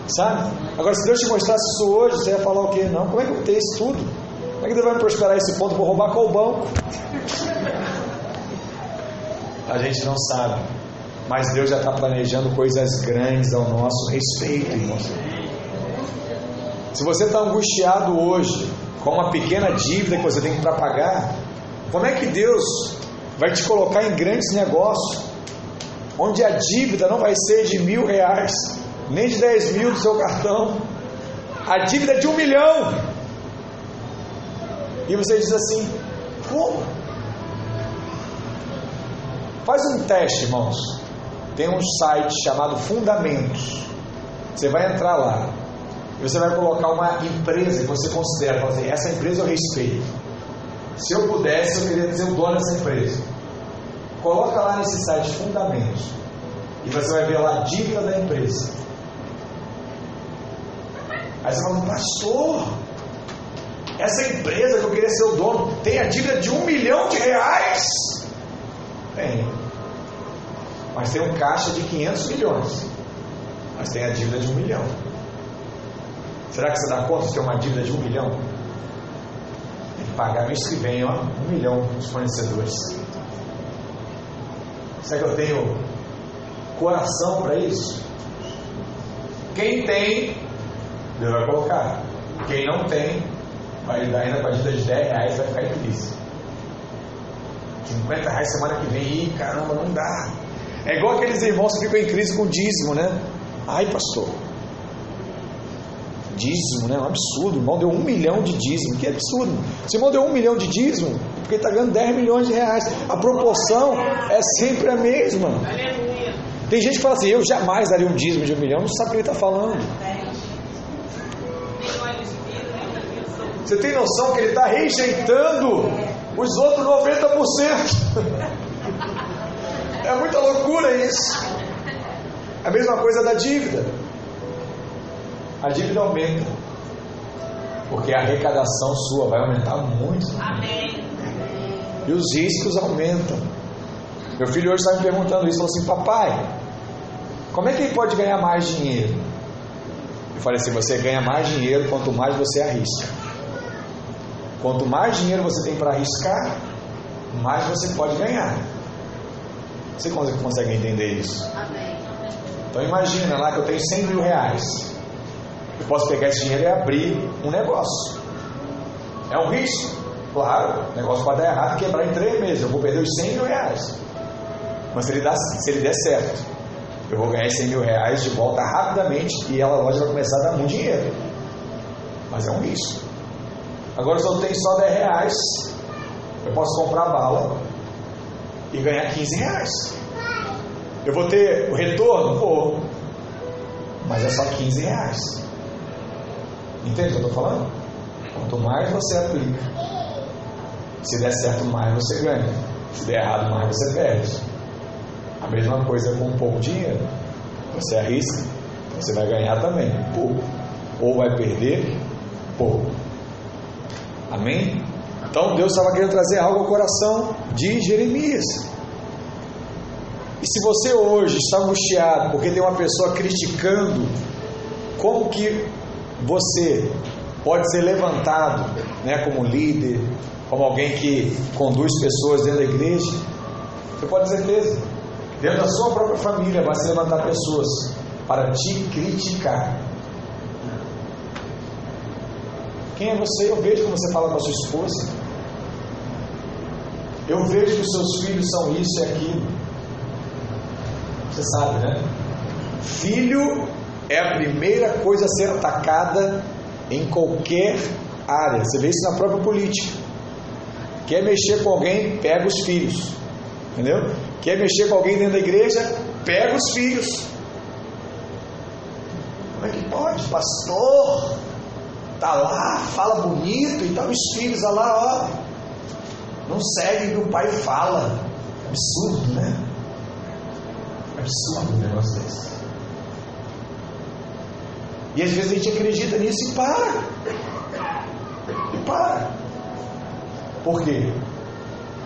Sabe? Agora, se Deus te mostrasse isso hoje, você ia falar o quê? Não, como é que eu tenho isso tudo? Como é que Deus vai prosperar esse ponto? Vou roubar o banco. A gente não sabe. Mas Deus já está planejando coisas grandes ao nosso respeito, irmãos. Se você está angustiado hoje com uma pequena dívida que você tem para pagar, como é que Deus vai te colocar em grandes negócios, onde a dívida não vai ser de mil reais, nem de dez mil do seu cartão, a dívida é de um milhão. E você diz assim: como? Faz um teste, irmãos. Tem um site chamado Fundamentos. Você vai entrar lá e você vai colocar uma empresa que você considera, assim, essa empresa eu respeito. Se eu pudesse, eu queria ser o dono dessa empresa. Coloca lá nesse site Fundamentos e você vai ver lá a dívida da empresa. Aí você fala, pastor, essa empresa que eu queria ser o dono tem a dívida de um milhão de reais? Tem. Mas tem um caixa de 500 milhões. Mas tem a dívida de um milhão. Será que você dá conta de ter uma dívida de um milhão? Tem que pagar mês que vem, ó, um milhão dos fornecedores. Será que eu tenho coração para isso? Quem tem, Deus vai colocar. Quem não tem, vai dar ainda a dívida de 10 reais, vai ficar em crise. 50 reais semana que vem, Ih, caramba, não dá. É igual aqueles irmãos que ficam em crise com dízimo, né? Ai, pastor, dízimo, né? Um absurdo. O irmão deu um milhão de dízimo. Que absurdo. Se o irmão deu um milhão de dízimo, porque está ganhando 10 milhões de reais. A proporção é sempre a mesma. Tem gente que fala assim, eu jamais daria um dízimo de um milhão, não sabe o que ele está falando. Você tem noção que ele está rejeitando os outros 90%? É muita loucura isso. A mesma coisa da dívida a dívida aumenta. Porque a arrecadação sua vai aumentar muito. Amém. E os riscos aumentam. Meu filho hoje está me perguntando isso, falou assim, papai, como é que ele pode ganhar mais dinheiro? Eu falei assim, você ganha mais dinheiro quanto mais você arrisca. Quanto mais dinheiro você tem para arriscar, mais você pode ganhar. Você consegue entender isso? Amém. Então imagina lá que eu tenho 100 mil reais. Eu posso pegar esse dinheiro e abrir um negócio. É um risco? Claro, o negócio pode dar errado e quebrar em três meses. Eu vou perder os 100 mil reais. Mas se ele, dá, se ele der certo, eu vou ganhar 100 mil reais de volta rapidamente e a loja vai começar a dar muito dinheiro. Mas é um risco. Agora, se eu tenho só 10 reais, eu posso comprar bala e ganhar 15 reais. Eu vou ter o retorno? Vou. Mas é só 15 reais. Entende o que eu estou falando? Quanto mais você aplica, se der certo, mais você ganha. Se der errado, mais você perde. A mesma coisa com pouco dinheiro. Você arrisca, você vai ganhar também, pouco. Ou vai perder, pouco. Amém? Então Deus estava querendo trazer algo ao coração de Jeremias. E se você hoje está angustiado porque tem uma pessoa criticando como que você pode ser levantado né, como líder, como alguém que conduz pessoas dentro da igreja. Você pode ter certeza. Dentro da sua própria família vai se levantar pessoas para te criticar. Quem é você? Eu vejo como você fala com a sua esposa. Eu vejo que os seus filhos são isso e aquilo. Você sabe, né? Filho é a primeira coisa a ser atacada em qualquer área. Você vê isso na própria política. Quer mexer com alguém, pega os filhos. Entendeu? Quer mexer com alguém dentro da igreja, pega os filhos. Como é que pode, pastor? Tá lá, fala bonito e tal, os filhos olha lá, ó. Não seguem o que o pai fala. Absurdo, né? Absurdo um negócio desse. E às vezes a gente acredita nisso e para. E para. Por quê?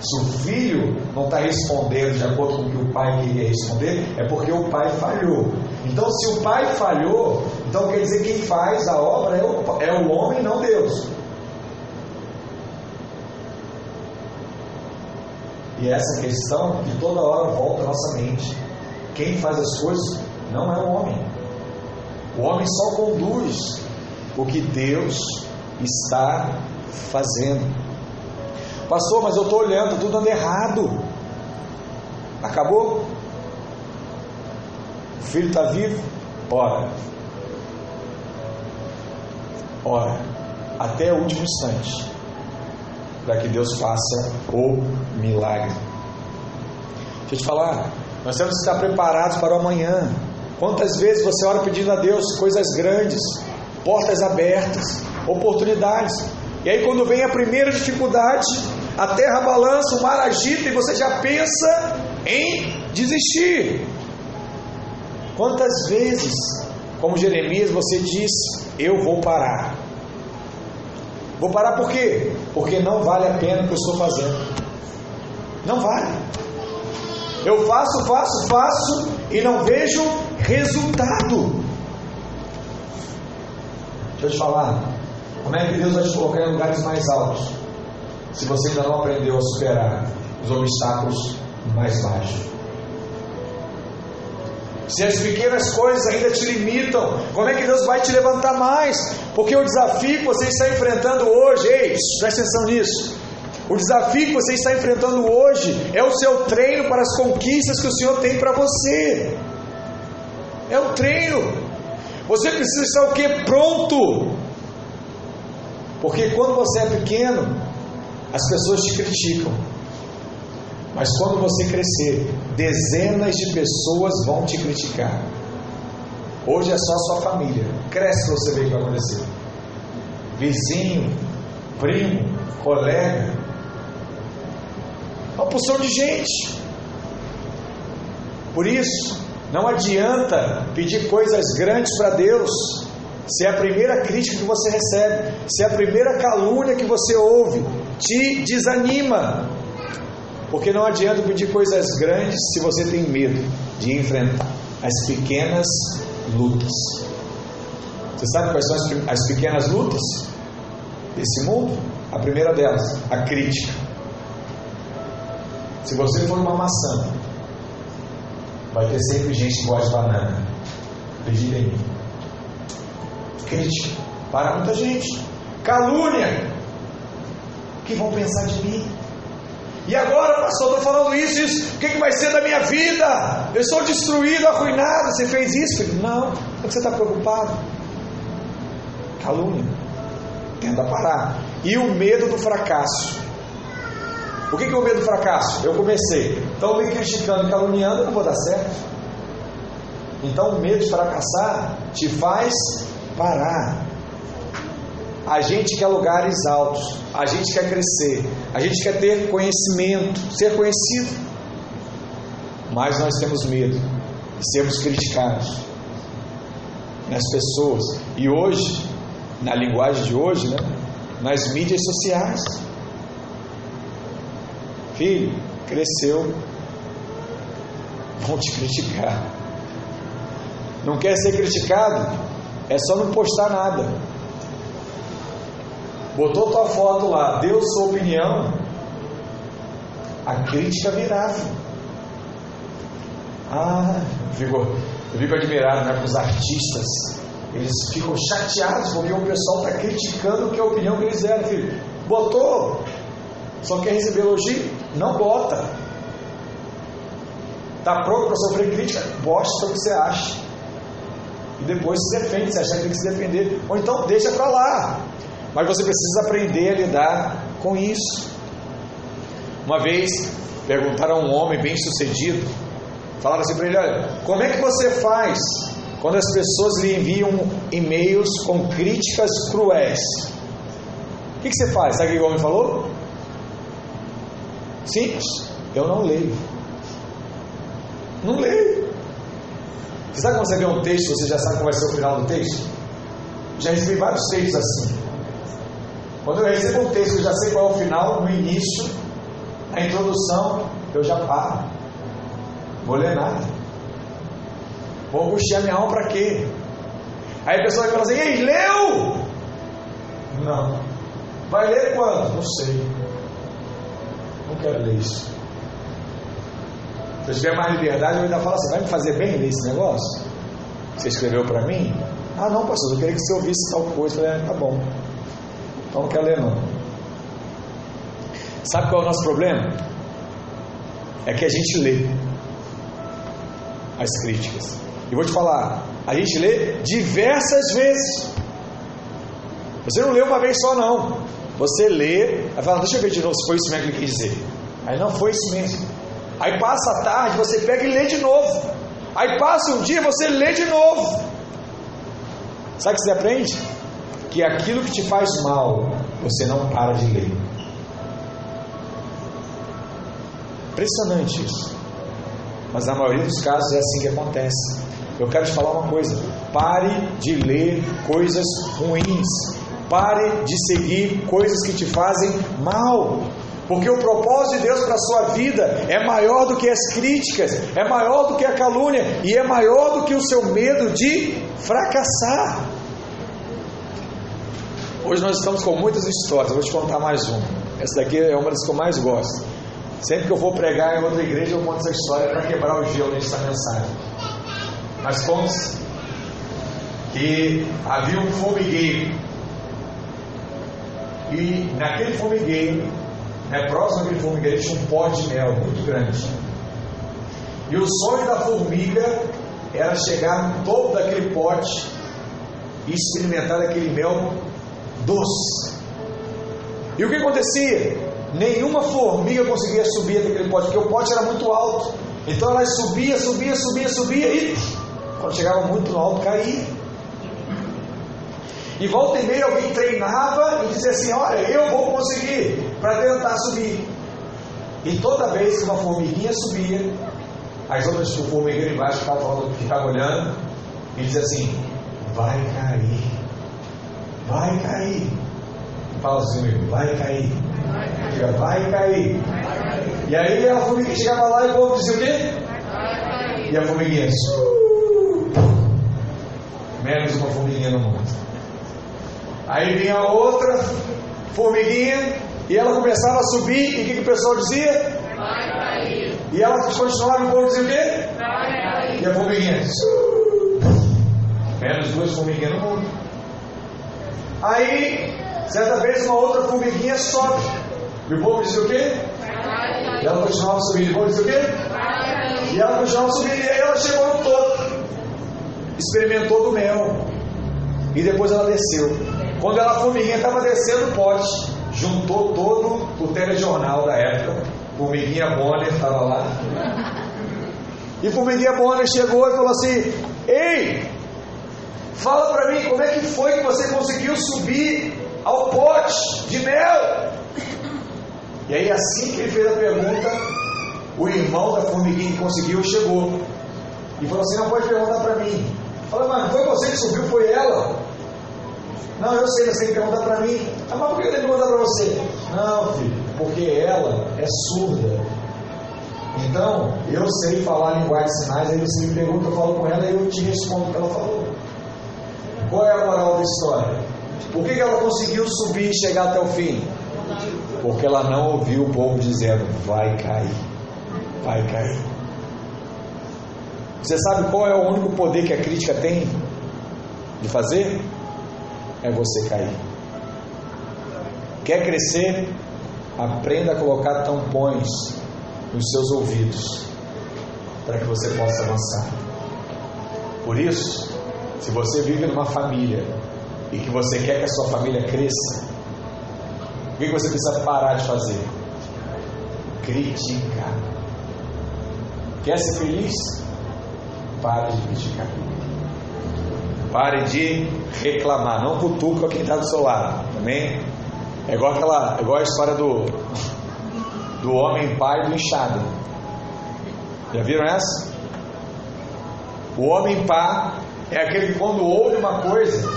Se o filho não está respondendo de acordo com o que o pai queria responder, é porque o pai falhou. Então, se o pai falhou, então quer dizer que quem faz a obra é o, é o homem, não Deus. E essa questão de toda hora volta à nossa mente. Quem faz as coisas não é o homem. O homem só conduz, o que Deus está fazendo. Pastor, mas eu estou olhando, tudo anda errado. Acabou? O filho está vivo? Ora. Ora. Até o último instante. Para que Deus faça o milagre. Deixa eu te falar. Nós temos que estar preparados para o amanhã. Quantas vezes você ora pedindo a Deus coisas grandes, portas abertas, oportunidades. E aí, quando vem a primeira dificuldade, a terra balança, o mar agita e você já pensa em desistir. Quantas vezes, como Jeremias, você diz: Eu vou parar. Vou parar por quê? Porque não vale a pena o que eu estou fazendo. Não vale. Eu faço, faço, faço e não vejo resultado. Deixa eu te falar. Como é que Deus vai te colocar em lugares mais altos? Se você ainda não aprendeu a superar os obstáculos mais baixos. Se as pequenas coisas ainda te limitam, como é que Deus vai te levantar mais? Porque o desafio que você está enfrentando hoje, ei, presta atenção nisso. O desafio que você está enfrentando hoje é o seu treino para as conquistas que o Senhor tem para você. É o treino. Você precisa estar o que? Pronto. Porque quando você é pequeno, as pessoas te criticam. Mas quando você crescer, dezenas de pessoas vão te criticar. Hoje é só sua família. Cresce você vê o que vai acontecer. Vizinho, primo, colega. Uma porção de gente. Por isso, não adianta pedir coisas grandes para Deus se é a primeira crítica que você recebe, se é a primeira calúnia que você ouve, te desanima. Porque não adianta pedir coisas grandes se você tem medo de enfrentar as pequenas lutas. Você sabe quais são as pequenas lutas desse mundo? A primeira delas, a crítica. Se você for uma maçã, vai ter sempre gente que gosta de banana. Acredita em mim crítica para muita gente. Calúnia. O que vão pensar de mim? E agora, pastor, estou falando isso, isso. O que, que vai ser da minha vida? Eu estou destruído, arruinado. Você fez isso, filho? Não. Por que você está preocupado? Calúnia. Tenta parar. E o medo do fracasso. O que, que é o medo do fracasso? Eu comecei. Estão me criticando, caluniando, eu não vou dar certo. Então o medo de fracassar te faz parar. A gente quer lugares altos, a gente quer crescer, a gente quer ter conhecimento, ser conhecido. Mas nós temos medo de sermos criticados nas pessoas. E hoje, na linguagem de hoje, né, nas mídias sociais. Filho, cresceu, vão te criticar. Não quer ser criticado? É só não postar nada. Botou tua foto lá, deu sua opinião. A crítica virá. Ah, fico, eu fico admirado né, com os artistas. Eles ficam chateados porque o pessoal está criticando que a opinião que eles deram. Filho. Botou, só quer receber elogio? Não bota. Está pronto para sofrer crítica? Bosta o que você acha e depois se defende, se achar que tem que se defender, ou então deixa para lá. Mas você precisa aprender a lidar com isso. Uma vez perguntaram a um homem bem sucedido, falaram assim para ele: Olha, como é que você faz quando as pessoas lhe enviam e-mails com críticas cruéis? O que, que você faz? Sabe o que o homem falou? Simples, eu não leio. Não leio. Você sabe quando você vê um texto, você já sabe qual vai ser o final do texto? Já recebi vários textos assim. Quando eu recebo um texto, eu já sei qual é o final, no início, na introdução, eu já paro. Vou ler nada. Vou puxar minha alma para quê? Aí a pessoa vai falar assim: Ei, leu? Não. Vai ler quando? Não sei. Não quero ler isso. Se eu tiver mais liberdade, eu ainda falo assim: vai me fazer bem ler esse negócio? Você escreveu para mim? Ah, não, pastor, eu queria que você ouvisse tal coisa. Eu falei, ah, tá bom. Então não quero ler não. Sabe qual é o nosso problema? É que a gente lê as críticas. E vou te falar, a gente lê diversas vezes. Você não lê uma vez só, não. Você lê, aí fala, deixa eu ver de novo se foi isso mesmo que ele quis dizer. Aí não foi isso mesmo. Aí passa a tarde, você pega e lê de novo. Aí passa um dia, você lê de novo. Sabe o que você aprende? Que aquilo que te faz mal, você não para de ler. Impressionante isso. Mas na maioria dos casos é assim que acontece. Eu quero te falar uma coisa: pare de ler coisas ruins. Pare de seguir coisas que te fazem mal. Porque o propósito de Deus para a sua vida é maior do que as críticas, é maior do que a calúnia e é maior do que o seu medo de fracassar. Hoje nós estamos com muitas histórias, eu vou te contar mais uma. Essa daqui é uma das que eu mais gosto. Sempre que eu vou pregar em outra igreja, eu conto essa história para quebrar o gelo nessa mensagem. Mas conta que havia um formigueiro. E naquele formigueiro, né, próximo àquele formigueiro, tinha um pó de mel muito grande. E o sonho da formiga era chegar no topo daquele pote e experimentar aquele mel doce. E o que acontecia? Nenhuma formiga conseguia subir daquele pote, porque o pote era muito alto. Então ela subia, subia, subia, subia e quando chegava muito alto caía. E volta e meia alguém treinava e dizia assim: Olha, eu vou conseguir para tentar subir. E toda vez que uma formiguinha subia, as outras formigueiras embaixo ficavam, ficavam olhando e diziam assim: Vai cair, vai cair. Fala assim, vai cair. Diga, vai cair. E aí a formiguinha chegava lá e o povo dizia o quê? E a formiguinha, menos uma formiguinha no mundo. Aí vinha outra formiguinha e ela começava a subir e o que, que o pessoal dizia? Vai cair. E ela continuava e o povo dizia o quê? Vai cair. E a formiguinha, menos duas formiguinhas no mundo. Aí, certa vez, uma outra formiguinha sobe. E o povo dizia o quê? E ela continuava subindo. E o povo dizia o quê? E ela continuava subindo. E aí ela chegou no topo. Experimentou do mel. E depois ela desceu. Quando ela, a formiguinha estava descendo o pote, juntou todo o telejornal da época. Formiguinha Bonner estava lá. E Formiguinha Bonner chegou e falou assim: Ei, fala para mim como é que foi que você conseguiu subir ao pote de mel? E aí, assim que ele fez a pergunta, o irmão da formiguinha que conseguiu chegou e falou assim: Não pode perguntar para mim. Fala, mas foi você que subiu, foi ela. Não, eu sei, mas tem que perguntar para mim. Ah, mas por que eu tenho que perguntar para você? Não, filho, porque ela é surda. Então, eu sei falar linguagem de sinais, aí você me pergunta, eu falo com ela e eu te respondo o que ela falou. Qual é a moral da história? Por que, que ela conseguiu subir e chegar até o fim? Porque ela não ouviu o povo dizendo: vai cair, vai cair. Você sabe qual é o único poder que a crítica tem de fazer? É você cair. Quer crescer? Aprenda a colocar tampões nos seus ouvidos para que você possa avançar. Por isso, se você vive numa família e que você quer que a sua família cresça, o que você precisa parar de fazer? Criticar. Quer ser feliz? Pare de criticar. Pare de reclamar. Não cutuca quem está do seu lado. Também é igual aquela, é igual a história do do homem pai do enxado. Já viram essa? O homem pá é aquele que quando ouve uma coisa,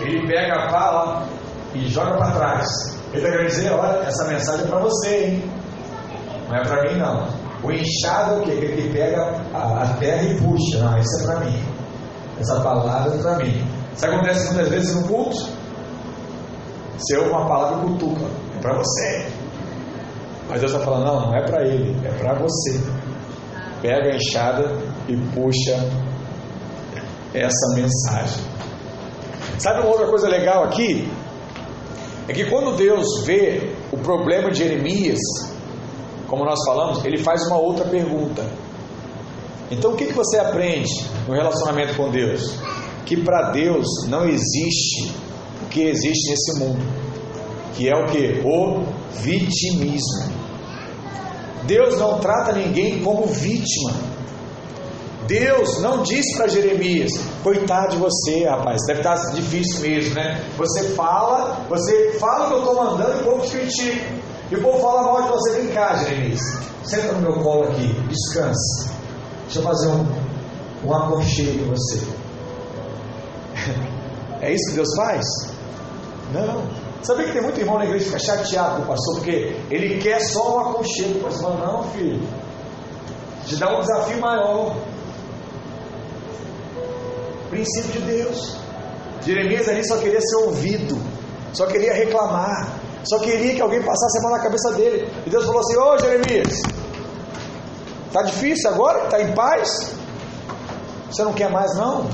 ele pega a lá e joga para trás. Ele está querendo dizer, olha, essa mensagem é para você, hein? Não é para mim não. O enxado é o quê? Aquele que pega a, a terra e puxa. Não, isso é para mim. Essa palavra é para mim. Isso acontece muitas vezes no culto. Você ouve uma palavra cutuca. É para você. Mas Deus está falando, não, não é para ele, é para você. Pega a enxada e puxa essa mensagem. Sabe uma outra coisa legal aqui? É que quando Deus vê o problema de Jeremias, como nós falamos, ele faz uma outra pergunta. Então o que, que você aprende no relacionamento com Deus? Que para Deus não existe o que existe nesse mundo, que é o que? O vitimismo. Deus não trata ninguém como vítima. Deus não diz para Jeremias, coitado de você, rapaz, deve estar difícil mesmo, né? Você fala, você fala que eu estou mandando e o povo te critica. E o povo fala mal de você, vem cá, Jeremias, senta no meu colo aqui, descansa. Deixa eu fazer um, um aconchego em você. É isso que Deus faz? Não. Sabia que tem muito irmão na igreja que fica chateado com o pastor porque ele quer só um aconchego. O pastor fala, não, filho, te dá um desafio maior. Princípio de Deus. Jeremias ali só queria ser ouvido, só queria reclamar, só queria que alguém passasse a mão na cabeça dele. E Deus falou assim: Ô Jeremias, tá difícil agora? Tá em paz? Você não quer mais não?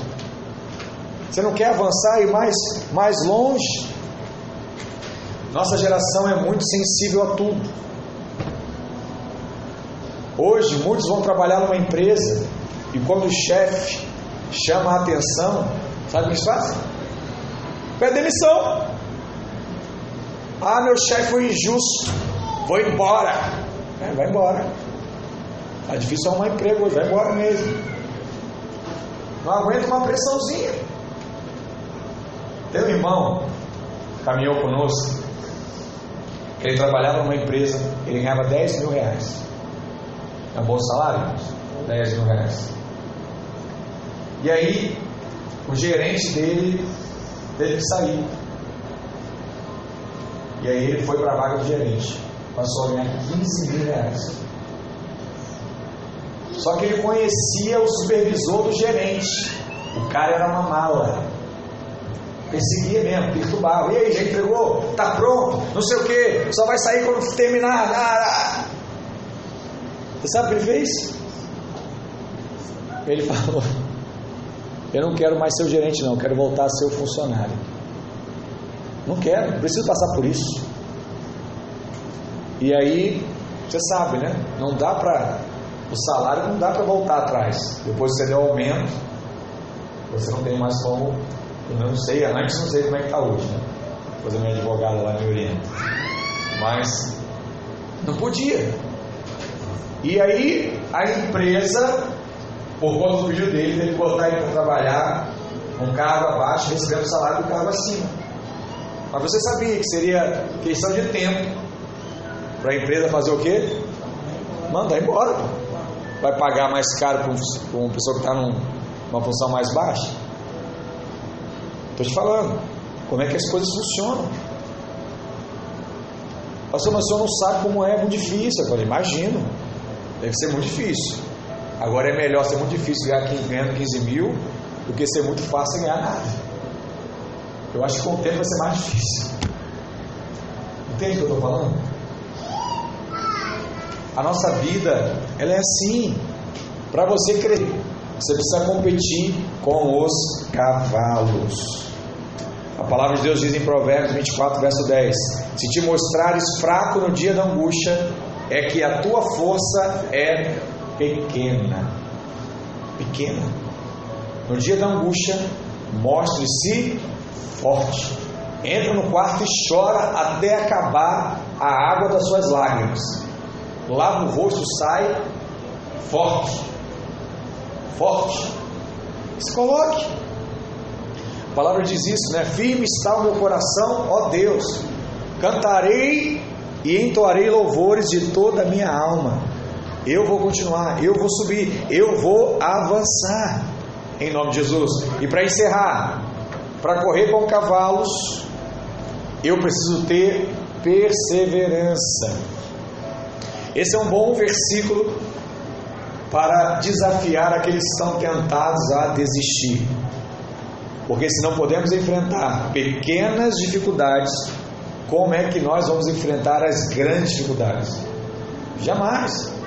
Você não quer avançar e ir mais, mais longe? Nossa geração é muito sensível a tudo. Hoje, muitos vão trabalhar numa empresa e quando o chefe chama a atenção, sabe o que eles fazem? Pede demissão. Ah, meu chefe foi injusto, vou embora. É, vai embora. Tá difícil arrumar emprego hoje, vai embora mesmo. Não aguenta uma pressãozinha. Tem um irmão caminhou conosco, ele trabalhava numa empresa, ele ganhava 10 mil reais. É um bom salário? 10 mil reais. E aí, o gerente dele teve que sair. E aí ele foi para a vaga do gerente. Passou a ganhar 15 mil reais. Só que ele conhecia o supervisor do gerente. O cara era uma mala. Perseguia mesmo, perturbava. E aí, já entregou? Tá pronto? Não sei o que. Só vai sair quando terminar. Ah, Você sabe o que ele fez? Ele falou: Eu não quero mais ser o gerente, não. Eu quero voltar a ser o funcionário. Não quero, preciso passar por isso. E aí, você sabe, né? Não dá para. O salário não dá para voltar atrás. Depois que você deu aumento, você não tem mais como. Eu não sei, antes não sei como é que está hoje, né? Depois a minha advogada lá me orienta. Mas não podia. E aí a empresa, por conta do pedido dele, teve que botar ele para trabalhar um cargo abaixo, recebendo o salário do cargo acima. Mas você sabia que seria questão de tempo para a empresa fazer o quê? Mandar embora. Vai pagar mais caro para um, uma pessoa que está numa função mais baixa? Estou te falando. Como é que as coisas funcionam? Pastor, mas o senhor não sabe como é muito difícil. Eu falei, imagino. Deve ser muito difícil. Agora é melhor ser muito difícil ganhar ganhando 15 mil do que ser muito fácil ganhar nada. Eu acho que com o tempo vai ser mais difícil. Entende o que eu estou falando? A nossa vida, ela é assim. Para você crescer, você precisa competir com os cavalos. A palavra de Deus diz em Provérbios 24, verso 10: Se te mostrares fraco no dia da angústia, é que a tua força é pequena. Pequena. No dia da angústia, mostre-se forte. Entra no quarto e chora até acabar a água das suas lágrimas. Lava o rosto, sai forte. Forte. Se coloque. A palavra diz isso, né? Firme está o meu coração, ó Deus. Cantarei e entoarei louvores de toda a minha alma. Eu vou continuar, eu vou subir, eu vou avançar. Em nome de Jesus. E para encerrar, para correr com cavalos, eu preciso ter perseverança. Esse é um bom versículo para desafiar aqueles que estão tentados a desistir. Porque se não podemos enfrentar pequenas dificuldades, como é que nós vamos enfrentar as grandes dificuldades? Jamais.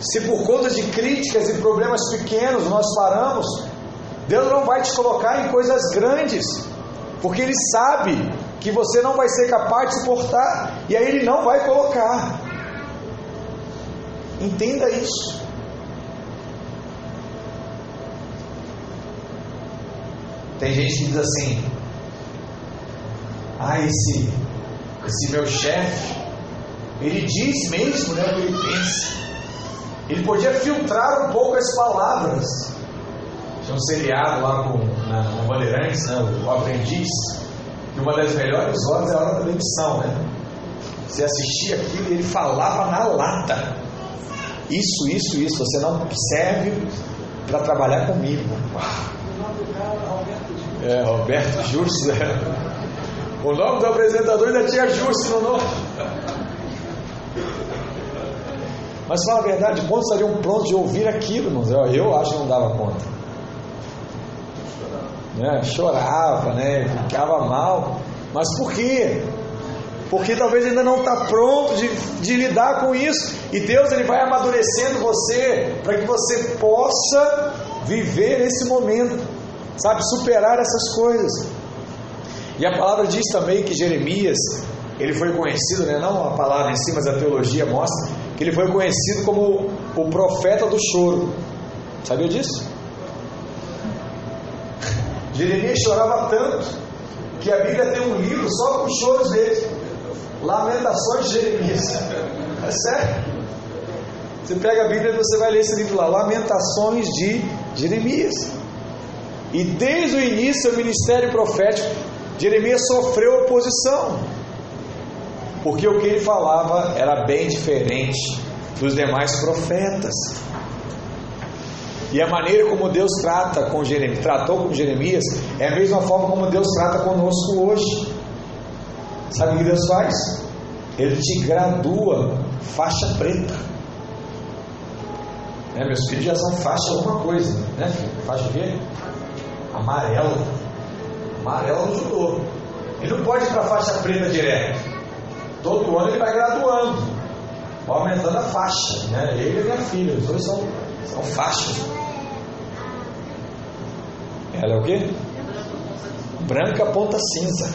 Se por conta de críticas e problemas pequenos nós paramos, Deus não vai te colocar em coisas grandes, porque Ele sabe que você não vai ser capaz de suportar, e aí Ele não vai colocar. Entenda isso. Tem gente que diz assim: Ah, esse, esse meu chefe, ele diz mesmo né, o que ele pensa. Ele podia filtrar um pouco as palavras. Tinha um seriado lá com, na, na Bandeirantes, né, o, o Aprendiz, que uma das melhores horas é a hora da demissão, né? Você assistia aquilo e ele falava na lata. Isso, isso, isso, você não serve para trabalhar comigo. É, Roberto Justo. É. O nome do apresentador ainda tinha Justo no nome. Mas fala a verdade, quantos estariam prontos de ouvir aquilo, irmãos? Eu, eu acho que não dava conta. Né? Chorava, né? ficava mal. Mas por quê? Porque talvez ainda não está pronto de, de lidar com isso. E Deus ele vai amadurecendo você para que você possa viver esse momento, sabe, superar essas coisas. E a palavra diz também que Jeremias, ele foi conhecido, né, não a palavra em si, mas a teologia mostra que ele foi conhecido como o profeta do choro. Sabia disso? Jeremias chorava tanto que a Bíblia tem um livro só com os choros dele. Lamentações de Jeremias. É sério? Você pega a Bíblia e você vai ler esse livro lá, Lamentações de Jeremias. E desde o início do ministério profético, Jeremias sofreu oposição. Porque o que ele falava era bem diferente dos demais profetas. E a maneira como Deus trata com Jeremias, tratou com Jeremias é a mesma forma como Deus trata conosco hoje. Sabe o que Deus faz? Ele te gradua faixa preta. Né, meus filhos já são faixa alguma coisa, né filho? Faixa o quê? Amarela. Amarela no judô. Ele não pode ir para faixa preta direto. Todo ano ele vai graduando, vai aumentando a faixa. Né? Ele e minha filha, os dois são, são faixas. Ela é o quê? Branca ponta cinza.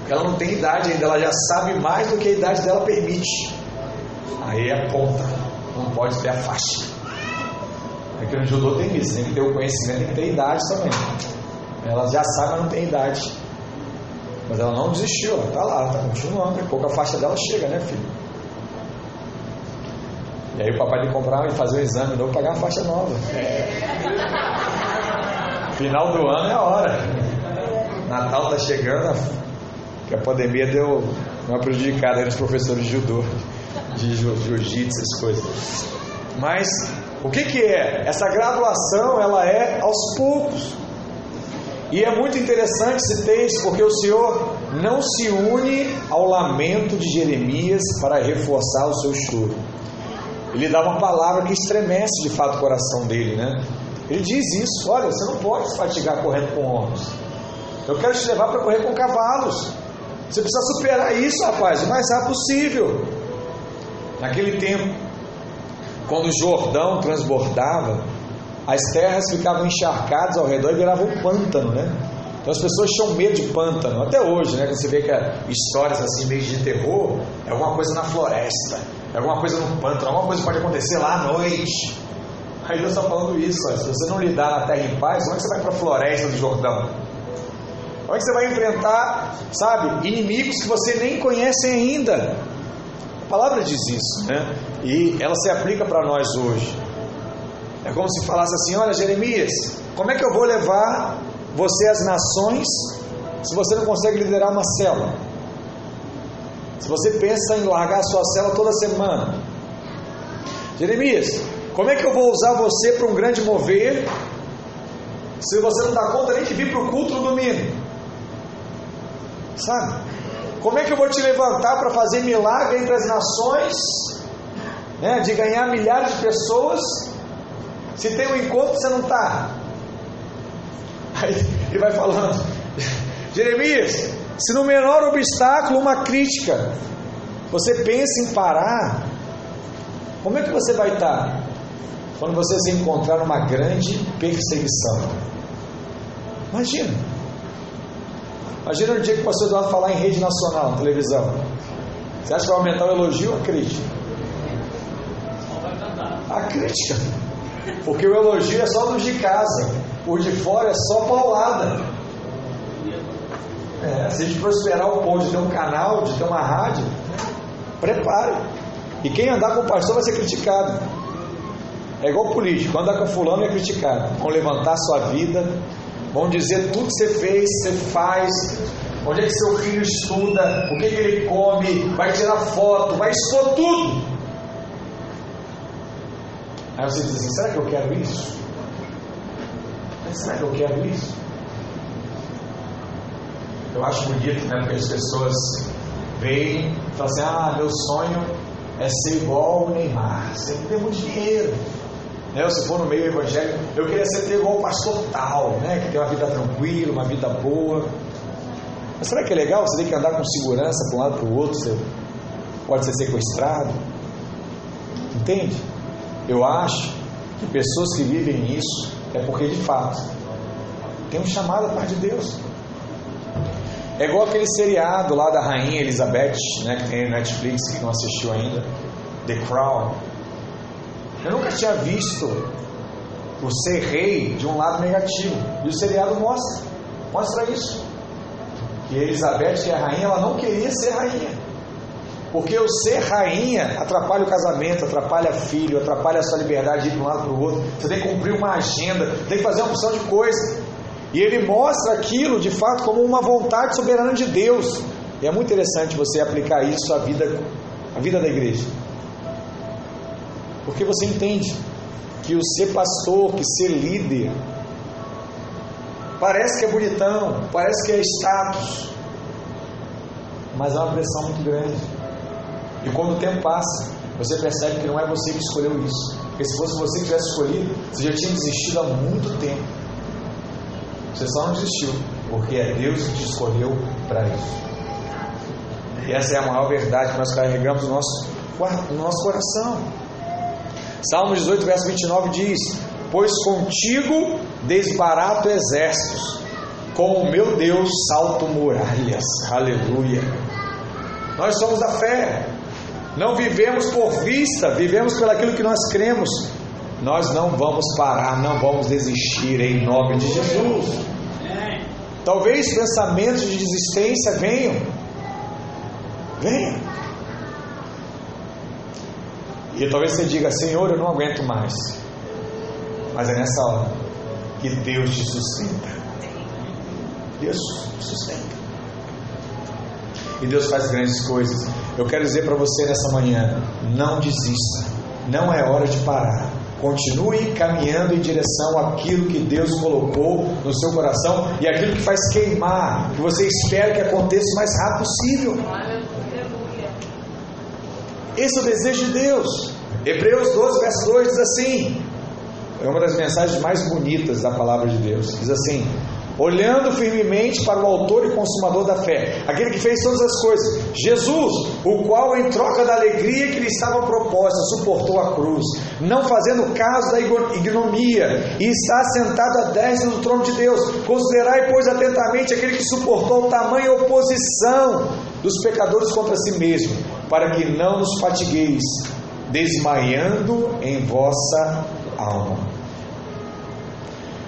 Porque ela não tem idade ainda, ela já sabe mais do que a idade dela permite. Aí é ponta, não pode ter a faixa. É que no judô tem isso, tem que ter o conhecimento, tem que ter idade também. Ela já sabe, mas não tem idade. Mas ela não desistiu, ela está lá, está continuando. Daqui a pouco a faixa dela chega, né, filho? E aí o papai que comprar e fazer o exame novo, pagar a faixa nova. Final do ano é a hora. Natal está chegando, que a pandemia deu uma prejudicada nos professores de judô, de jiu-jitsu, essas coisas. Mas o que, que é? Essa graduação ela é aos poucos. E é muito interessante esse texto, porque o Senhor não se une ao lamento de Jeremias para reforçar o seu choro. Ele dá uma palavra que estremece de fato o coração dele, né? Ele diz isso: olha, você não pode se fatigar correndo com homens. Eu quero te levar para correr com cavalos. Você precisa superar isso, rapaz, o mais rápido possível. Naquele tempo, quando o Jordão transbordava, as terras ficavam encharcadas ao redor e viravam um pântano, né? Então as pessoas tinham medo de pântano, até hoje, né? Quando você vê que histórias assim, meio de terror, é alguma coisa na floresta, é alguma coisa no pântano, alguma coisa pode acontecer lá à noite. Aí Deus está falando isso, ó, se você não lidar na terra em paz, onde você vai para a floresta do Jordão? Onde você vai enfrentar, sabe, inimigos que você nem conhece ainda? A palavra diz isso, né? E ela se aplica para nós hoje. É como se falasse assim: Olha, Jeremias, como é que eu vou levar você às nações se você não consegue liderar uma célula? Se você pensa em largar a sua célula toda semana? Jeremias, como é que eu vou usar você para um grande mover se você não dá conta nem de vir para o culto no domingo? Sabe? Como é que eu vou te levantar para fazer milagre entre as nações, né, de ganhar milhares de pessoas, se tem um encontro você não está? Aí ele vai falando, Jeremias, se no menor obstáculo, uma crítica, você pensa em parar, como é que você vai estar quando você se encontrar numa grande perseguição? Imagina. Imagina o dia que o pastor Eduardo falar em rede nacional, televisão. Você acha que vai aumentar o elogio ou a crítica? A crítica. Porque o elogio é só dos de casa. O de fora é só paulada. É, se a gente prosperar o ponto de ter um canal, de ter uma rádio, prepare. E quem andar com o pastor vai ser criticado. É igual político, andar com fulano é criticado. Vão levantar sua vida, vão dizer tudo que você fez, você faz, onde é que seu filho estuda, o que, que ele come, vai tirar foto, vai expor tudo. Aí você diz assim, será que eu quero isso? Será que eu quero isso? Eu acho bonito, né? Porque as pessoas veem e falam assim, ah, meu sonho é ser igual o Neymar, você tem muito dinheiro. Né? Se for no meio evangélico, eu queria ser ter igual o pastor tal, né? Que tem uma vida tranquila, uma vida boa. Mas será que é legal? Você tem que andar com segurança para um lado para o outro, você pode ser sequestrado. Entende? Eu acho que pessoas que vivem isso é porque de fato tem um chamado da parte de Deus. É igual aquele seriado lá da Rainha Elizabeth, né, que tem no Netflix, que não assistiu ainda, The Crown. Eu nunca tinha visto o ser rei de um lado negativo. E o seriado mostra, mostra isso. Que Elizabeth, que é a rainha, ela não queria ser rainha. Porque o ser rainha atrapalha o casamento, atrapalha filho, atrapalha a sua liberdade de ir de um lado para o outro. Você tem que cumprir uma agenda, tem que fazer uma opção de coisa. E ele mostra aquilo de fato como uma vontade soberana de Deus. E é muito interessante você aplicar isso à vida, à vida da igreja. Porque você entende que o ser pastor, que ser líder, parece que é bonitão, parece que é status, mas é uma pressão muito grande. E quando o tempo passa, você percebe que não é você que escolheu isso. Porque se fosse você que tivesse escolhido, você já tinha desistido há muito tempo. Você só não desistiu, porque é Deus que te escolheu para isso. E essa é a maior verdade que nós carregamos no nosso, no nosso coração. Salmo 18, verso 29 diz: Pois contigo desbarato exércitos, com o meu Deus salto muralhas. Aleluia. Nós somos da fé, não vivemos por vista, vivemos pelo aquilo que nós cremos. Nós não vamos parar, não vamos desistir em nome de Jesus. Talvez pensamentos de desistência venham. Venham. E talvez você diga, Senhor, eu não aguento mais. Mas é nessa hora que Deus te sustenta. Deus te sustenta. E Deus faz grandes coisas. Eu quero dizer para você nessa manhã: não desista. Não é hora de parar. Continue caminhando em direção àquilo que Deus colocou no seu coração e aquilo que faz queimar, que você espera que aconteça o mais rápido possível. Esse é o desejo de Deus. Hebreus 12, verso 2 diz assim: é uma das mensagens mais bonitas da palavra de Deus. Diz assim: olhando firmemente para o Autor e Consumador da fé, aquele que fez todas as coisas, Jesus, o qual, em troca da alegria que lhe estava proposta, suportou a cruz, não fazendo caso da ignomia, e está sentado à destra do trono de Deus. Considerai, pois, atentamente aquele que suportou tamanha oposição dos pecadores contra si mesmo, para que não nos fatigueis, desmaiando em vossa alma.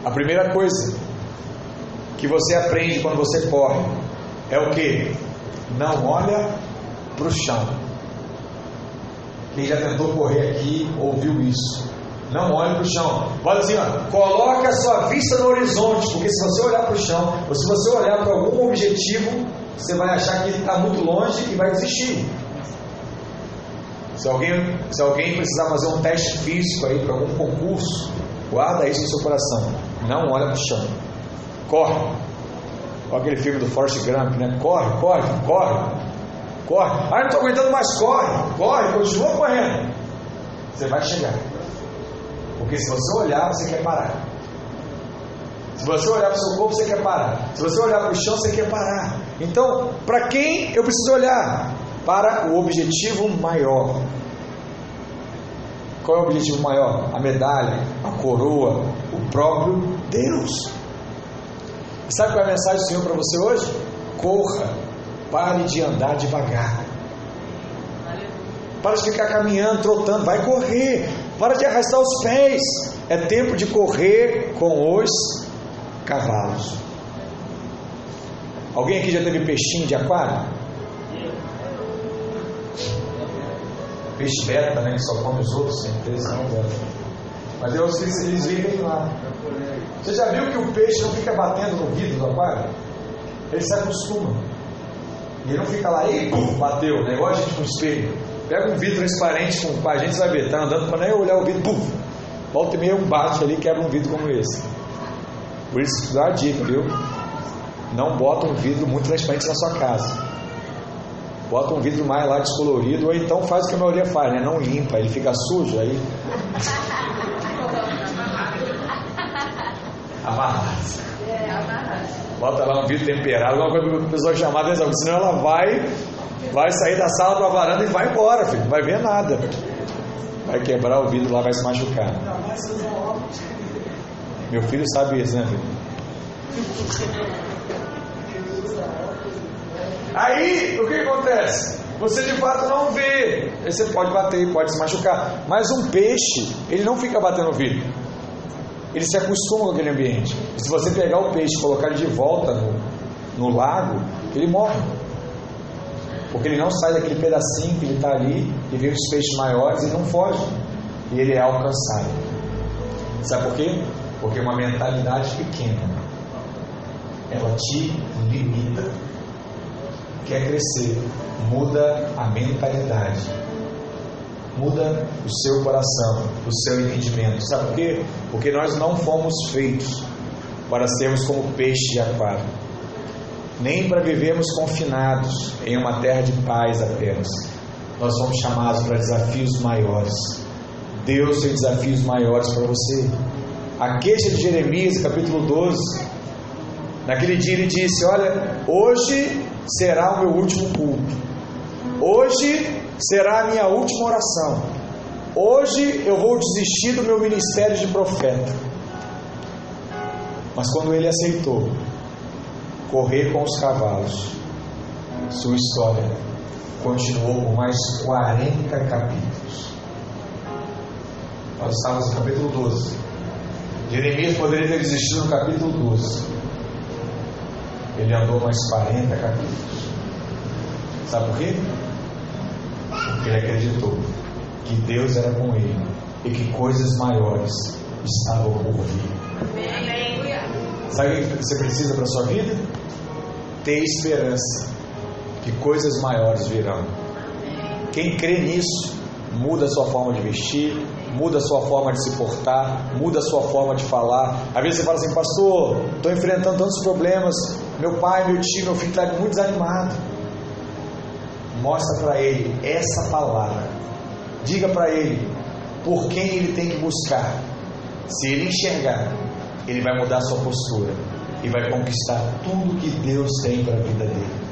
A primeira coisa que você aprende quando você corre é o que? Não olha para o chão. Quem já tentou correr aqui ouviu isso. Não olhe para o chão. Olha assim, coloque a sua vista no horizonte, porque se você olhar para o chão, ou se você olhar para algum objetivo, você vai achar que está muito longe e vai desistir. Se alguém, se alguém precisar fazer um teste físico aí para algum concurso, guarda isso no seu coração. Não olha para o chão. Corre. Olha aquele filme do Forrest Gump, né? Corre, corre, corre. Corre. Ah, não estou aguentando mais. Corre, corre, continua correndo. Você vai chegar. Porque se você olhar, você quer parar. Se você olhar para o seu corpo, você quer parar. Se você olhar para o chão, você quer parar. Então, para quem eu preciso olhar? Para o objetivo maior. Qual é o objetivo maior? A medalha, a coroa, o próprio Deus. E sabe qual é a mensagem do Senhor para você hoje? Corra, pare de andar devagar. Para de ficar caminhando, trotando, vai correr. Para de arrastar os pés. É tempo de correr com os cavalos. Alguém aqui já teve peixinho de aquário? Peixe beta, né? Que só come os outros, sem. Mas eu, eles, eles vivem lá. Você já viu que o peixe não fica batendo no vidro do aquário? Ele se acostuma. E ele não fica lá, e pum, bateu, né? igual a gente com espelho. Pega um vidro transparente com a gente vai ver, tá andando para nem olhar o vidro, pum, volta e meia um bate ali quebra um vidro como esse. Por isso, dá a dica, viu? Não bota um vidro muito transparente na sua casa. Bota um vidro mais lá descolorido, ou então faz o que a maioria faz, né? Não limpa, ele fica sujo, aí. Amarrado. Bota lá um vidro temperado, alguma coisa para a pessoa chamar a atenção, senão ela vai, vai sair da sala para a varanda e vai embora, filho. Não vai ver nada. Vai quebrar o vidro lá, vai se machucar. Meu filho sabe isso, né, filho? Aí, o que acontece? Você de fato não vê. Aí você pode bater, pode se machucar. Mas um peixe, ele não fica batendo o vidro. Ele se acostuma com aquele ambiente. Se você pegar o peixe e colocar ele de volta no, no lago, ele morre. Porque ele não sai daquele pedacinho que ele está ali e vê os peixes maiores e não foge. E ele é alcançado. Sabe por quê? Porque uma mentalidade pequena ela te limita. Quer crescer, muda a mentalidade, muda o seu coração, o seu entendimento. Sabe por quê? Porque nós não fomos feitos para sermos como peixe de aquário, nem para vivermos confinados em uma terra de paz apenas. Nós somos chamados para desafios maiores. Deus tem desafios maiores para você. A queixa de Jeremias, capítulo 12, naquele dia ele disse: Olha, hoje será o meu último culto. Hoje será a minha última oração. Hoje eu vou desistir do meu ministério de profeta. Mas quando ele aceitou correr com os cavalos, sua história continuou por mais 40 capítulos. Nós estamos no capítulo 12. Jeremias poderia ter desistido no capítulo 12 ele andou mais 40 capítulos. Sabe por quê? Ele acreditou que Deus era com ele e que coisas maiores estavam por vir. Sabe o que você precisa para sua vida? Ter esperança que coisas maiores virão. Quem crê nisso, muda a sua forma de vestir, muda a sua forma de se portar, muda a sua forma de falar. Às vezes você fala assim, pastor, estou enfrentando tantos problemas, meu pai, meu tio, meu filho está muito desanimado. Mostra para ele essa palavra. Diga para ele por quem ele tem que buscar. Se ele enxergar, ele vai mudar sua postura e vai conquistar tudo que Deus tem para a vida dele.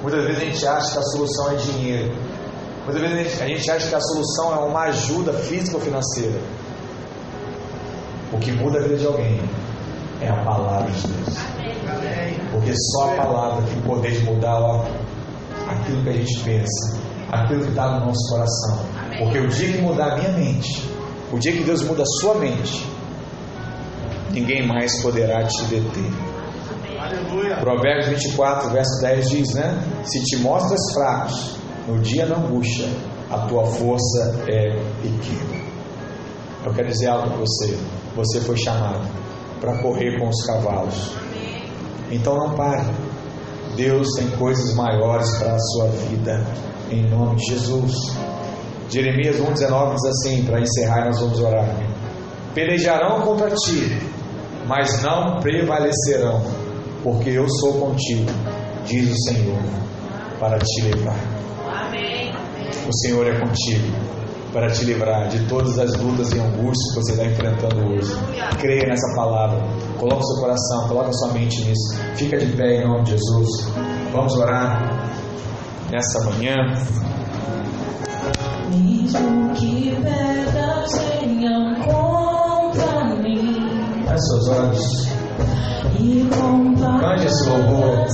Muitas vezes a gente acha que a solução é dinheiro. Muitas vezes a gente acha que a solução é uma ajuda física ou financeira. O que muda a vida de alguém é a palavra de Deus. Porque só a palavra tem poder de mudar ó, aquilo que a gente pensa, aquilo que está no nosso coração. Porque o dia que mudar a minha mente, o dia que Deus muda a sua mente, ninguém mais poderá te deter. Provérbios 24, verso 10 diz, né? Se te mostras fracos no dia da angústia, a tua força é pequena. Eu quero dizer algo para você. Você foi chamado para correr com os cavalos. Então não pare. Deus tem coisas maiores para a sua vida. Em nome de Jesus. Jeremias 1,19 diz assim: para encerrar, nós vamos orar. Pelejarão contra ti, mas não prevalecerão, porque eu sou contigo, diz o Senhor, para te livrar. O Senhor é contigo para te livrar de todas as lutas e angústias que você está enfrentando hoje. Creia nessa palavra. Coloque seu coração, coloque sua mente nisso. Fica de pé em nome de Jesus. Vamos orar nessa manhã. Mesmo que pedras venham contra mim, Feche seus olhos. Cante esse louvor.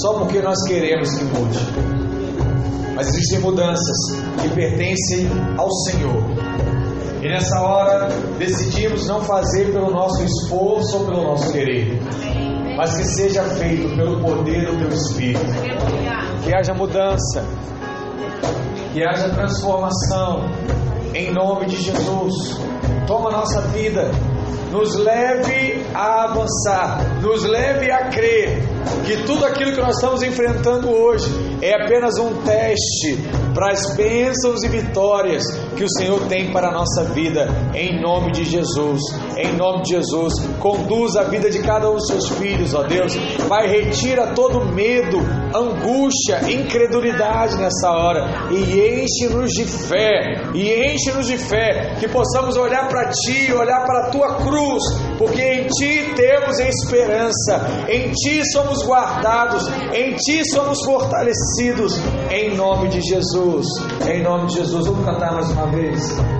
Só porque nós queremos que mude, mas existem mudanças que pertencem ao Senhor. E nessa hora decidimos não fazer pelo nosso esforço ou pelo nosso querer, mas que seja feito pelo poder do Teu Espírito. Que haja mudança, que haja transformação em nome de Jesus. Toma nossa vida, nos leve a avançar, nos leve a crer que tudo aquilo que nós estamos enfrentando hoje é apenas um teste para as bênçãos e vitórias que o Senhor tem para a nossa vida, em nome de Jesus. Em nome de Jesus, conduz a vida de cada um dos seus filhos, ó Deus. Pai, retira todo medo, angústia, incredulidade nessa hora e enche-nos de fé, e enche-nos de fé, que possamos olhar para Ti, olhar para a Tua cruz, porque em Ti temos esperança, em Ti somos guardados, em Ti somos fortalecidos, em nome de Jesus, em nome de Jesus. Vamos cantar mais uma vez.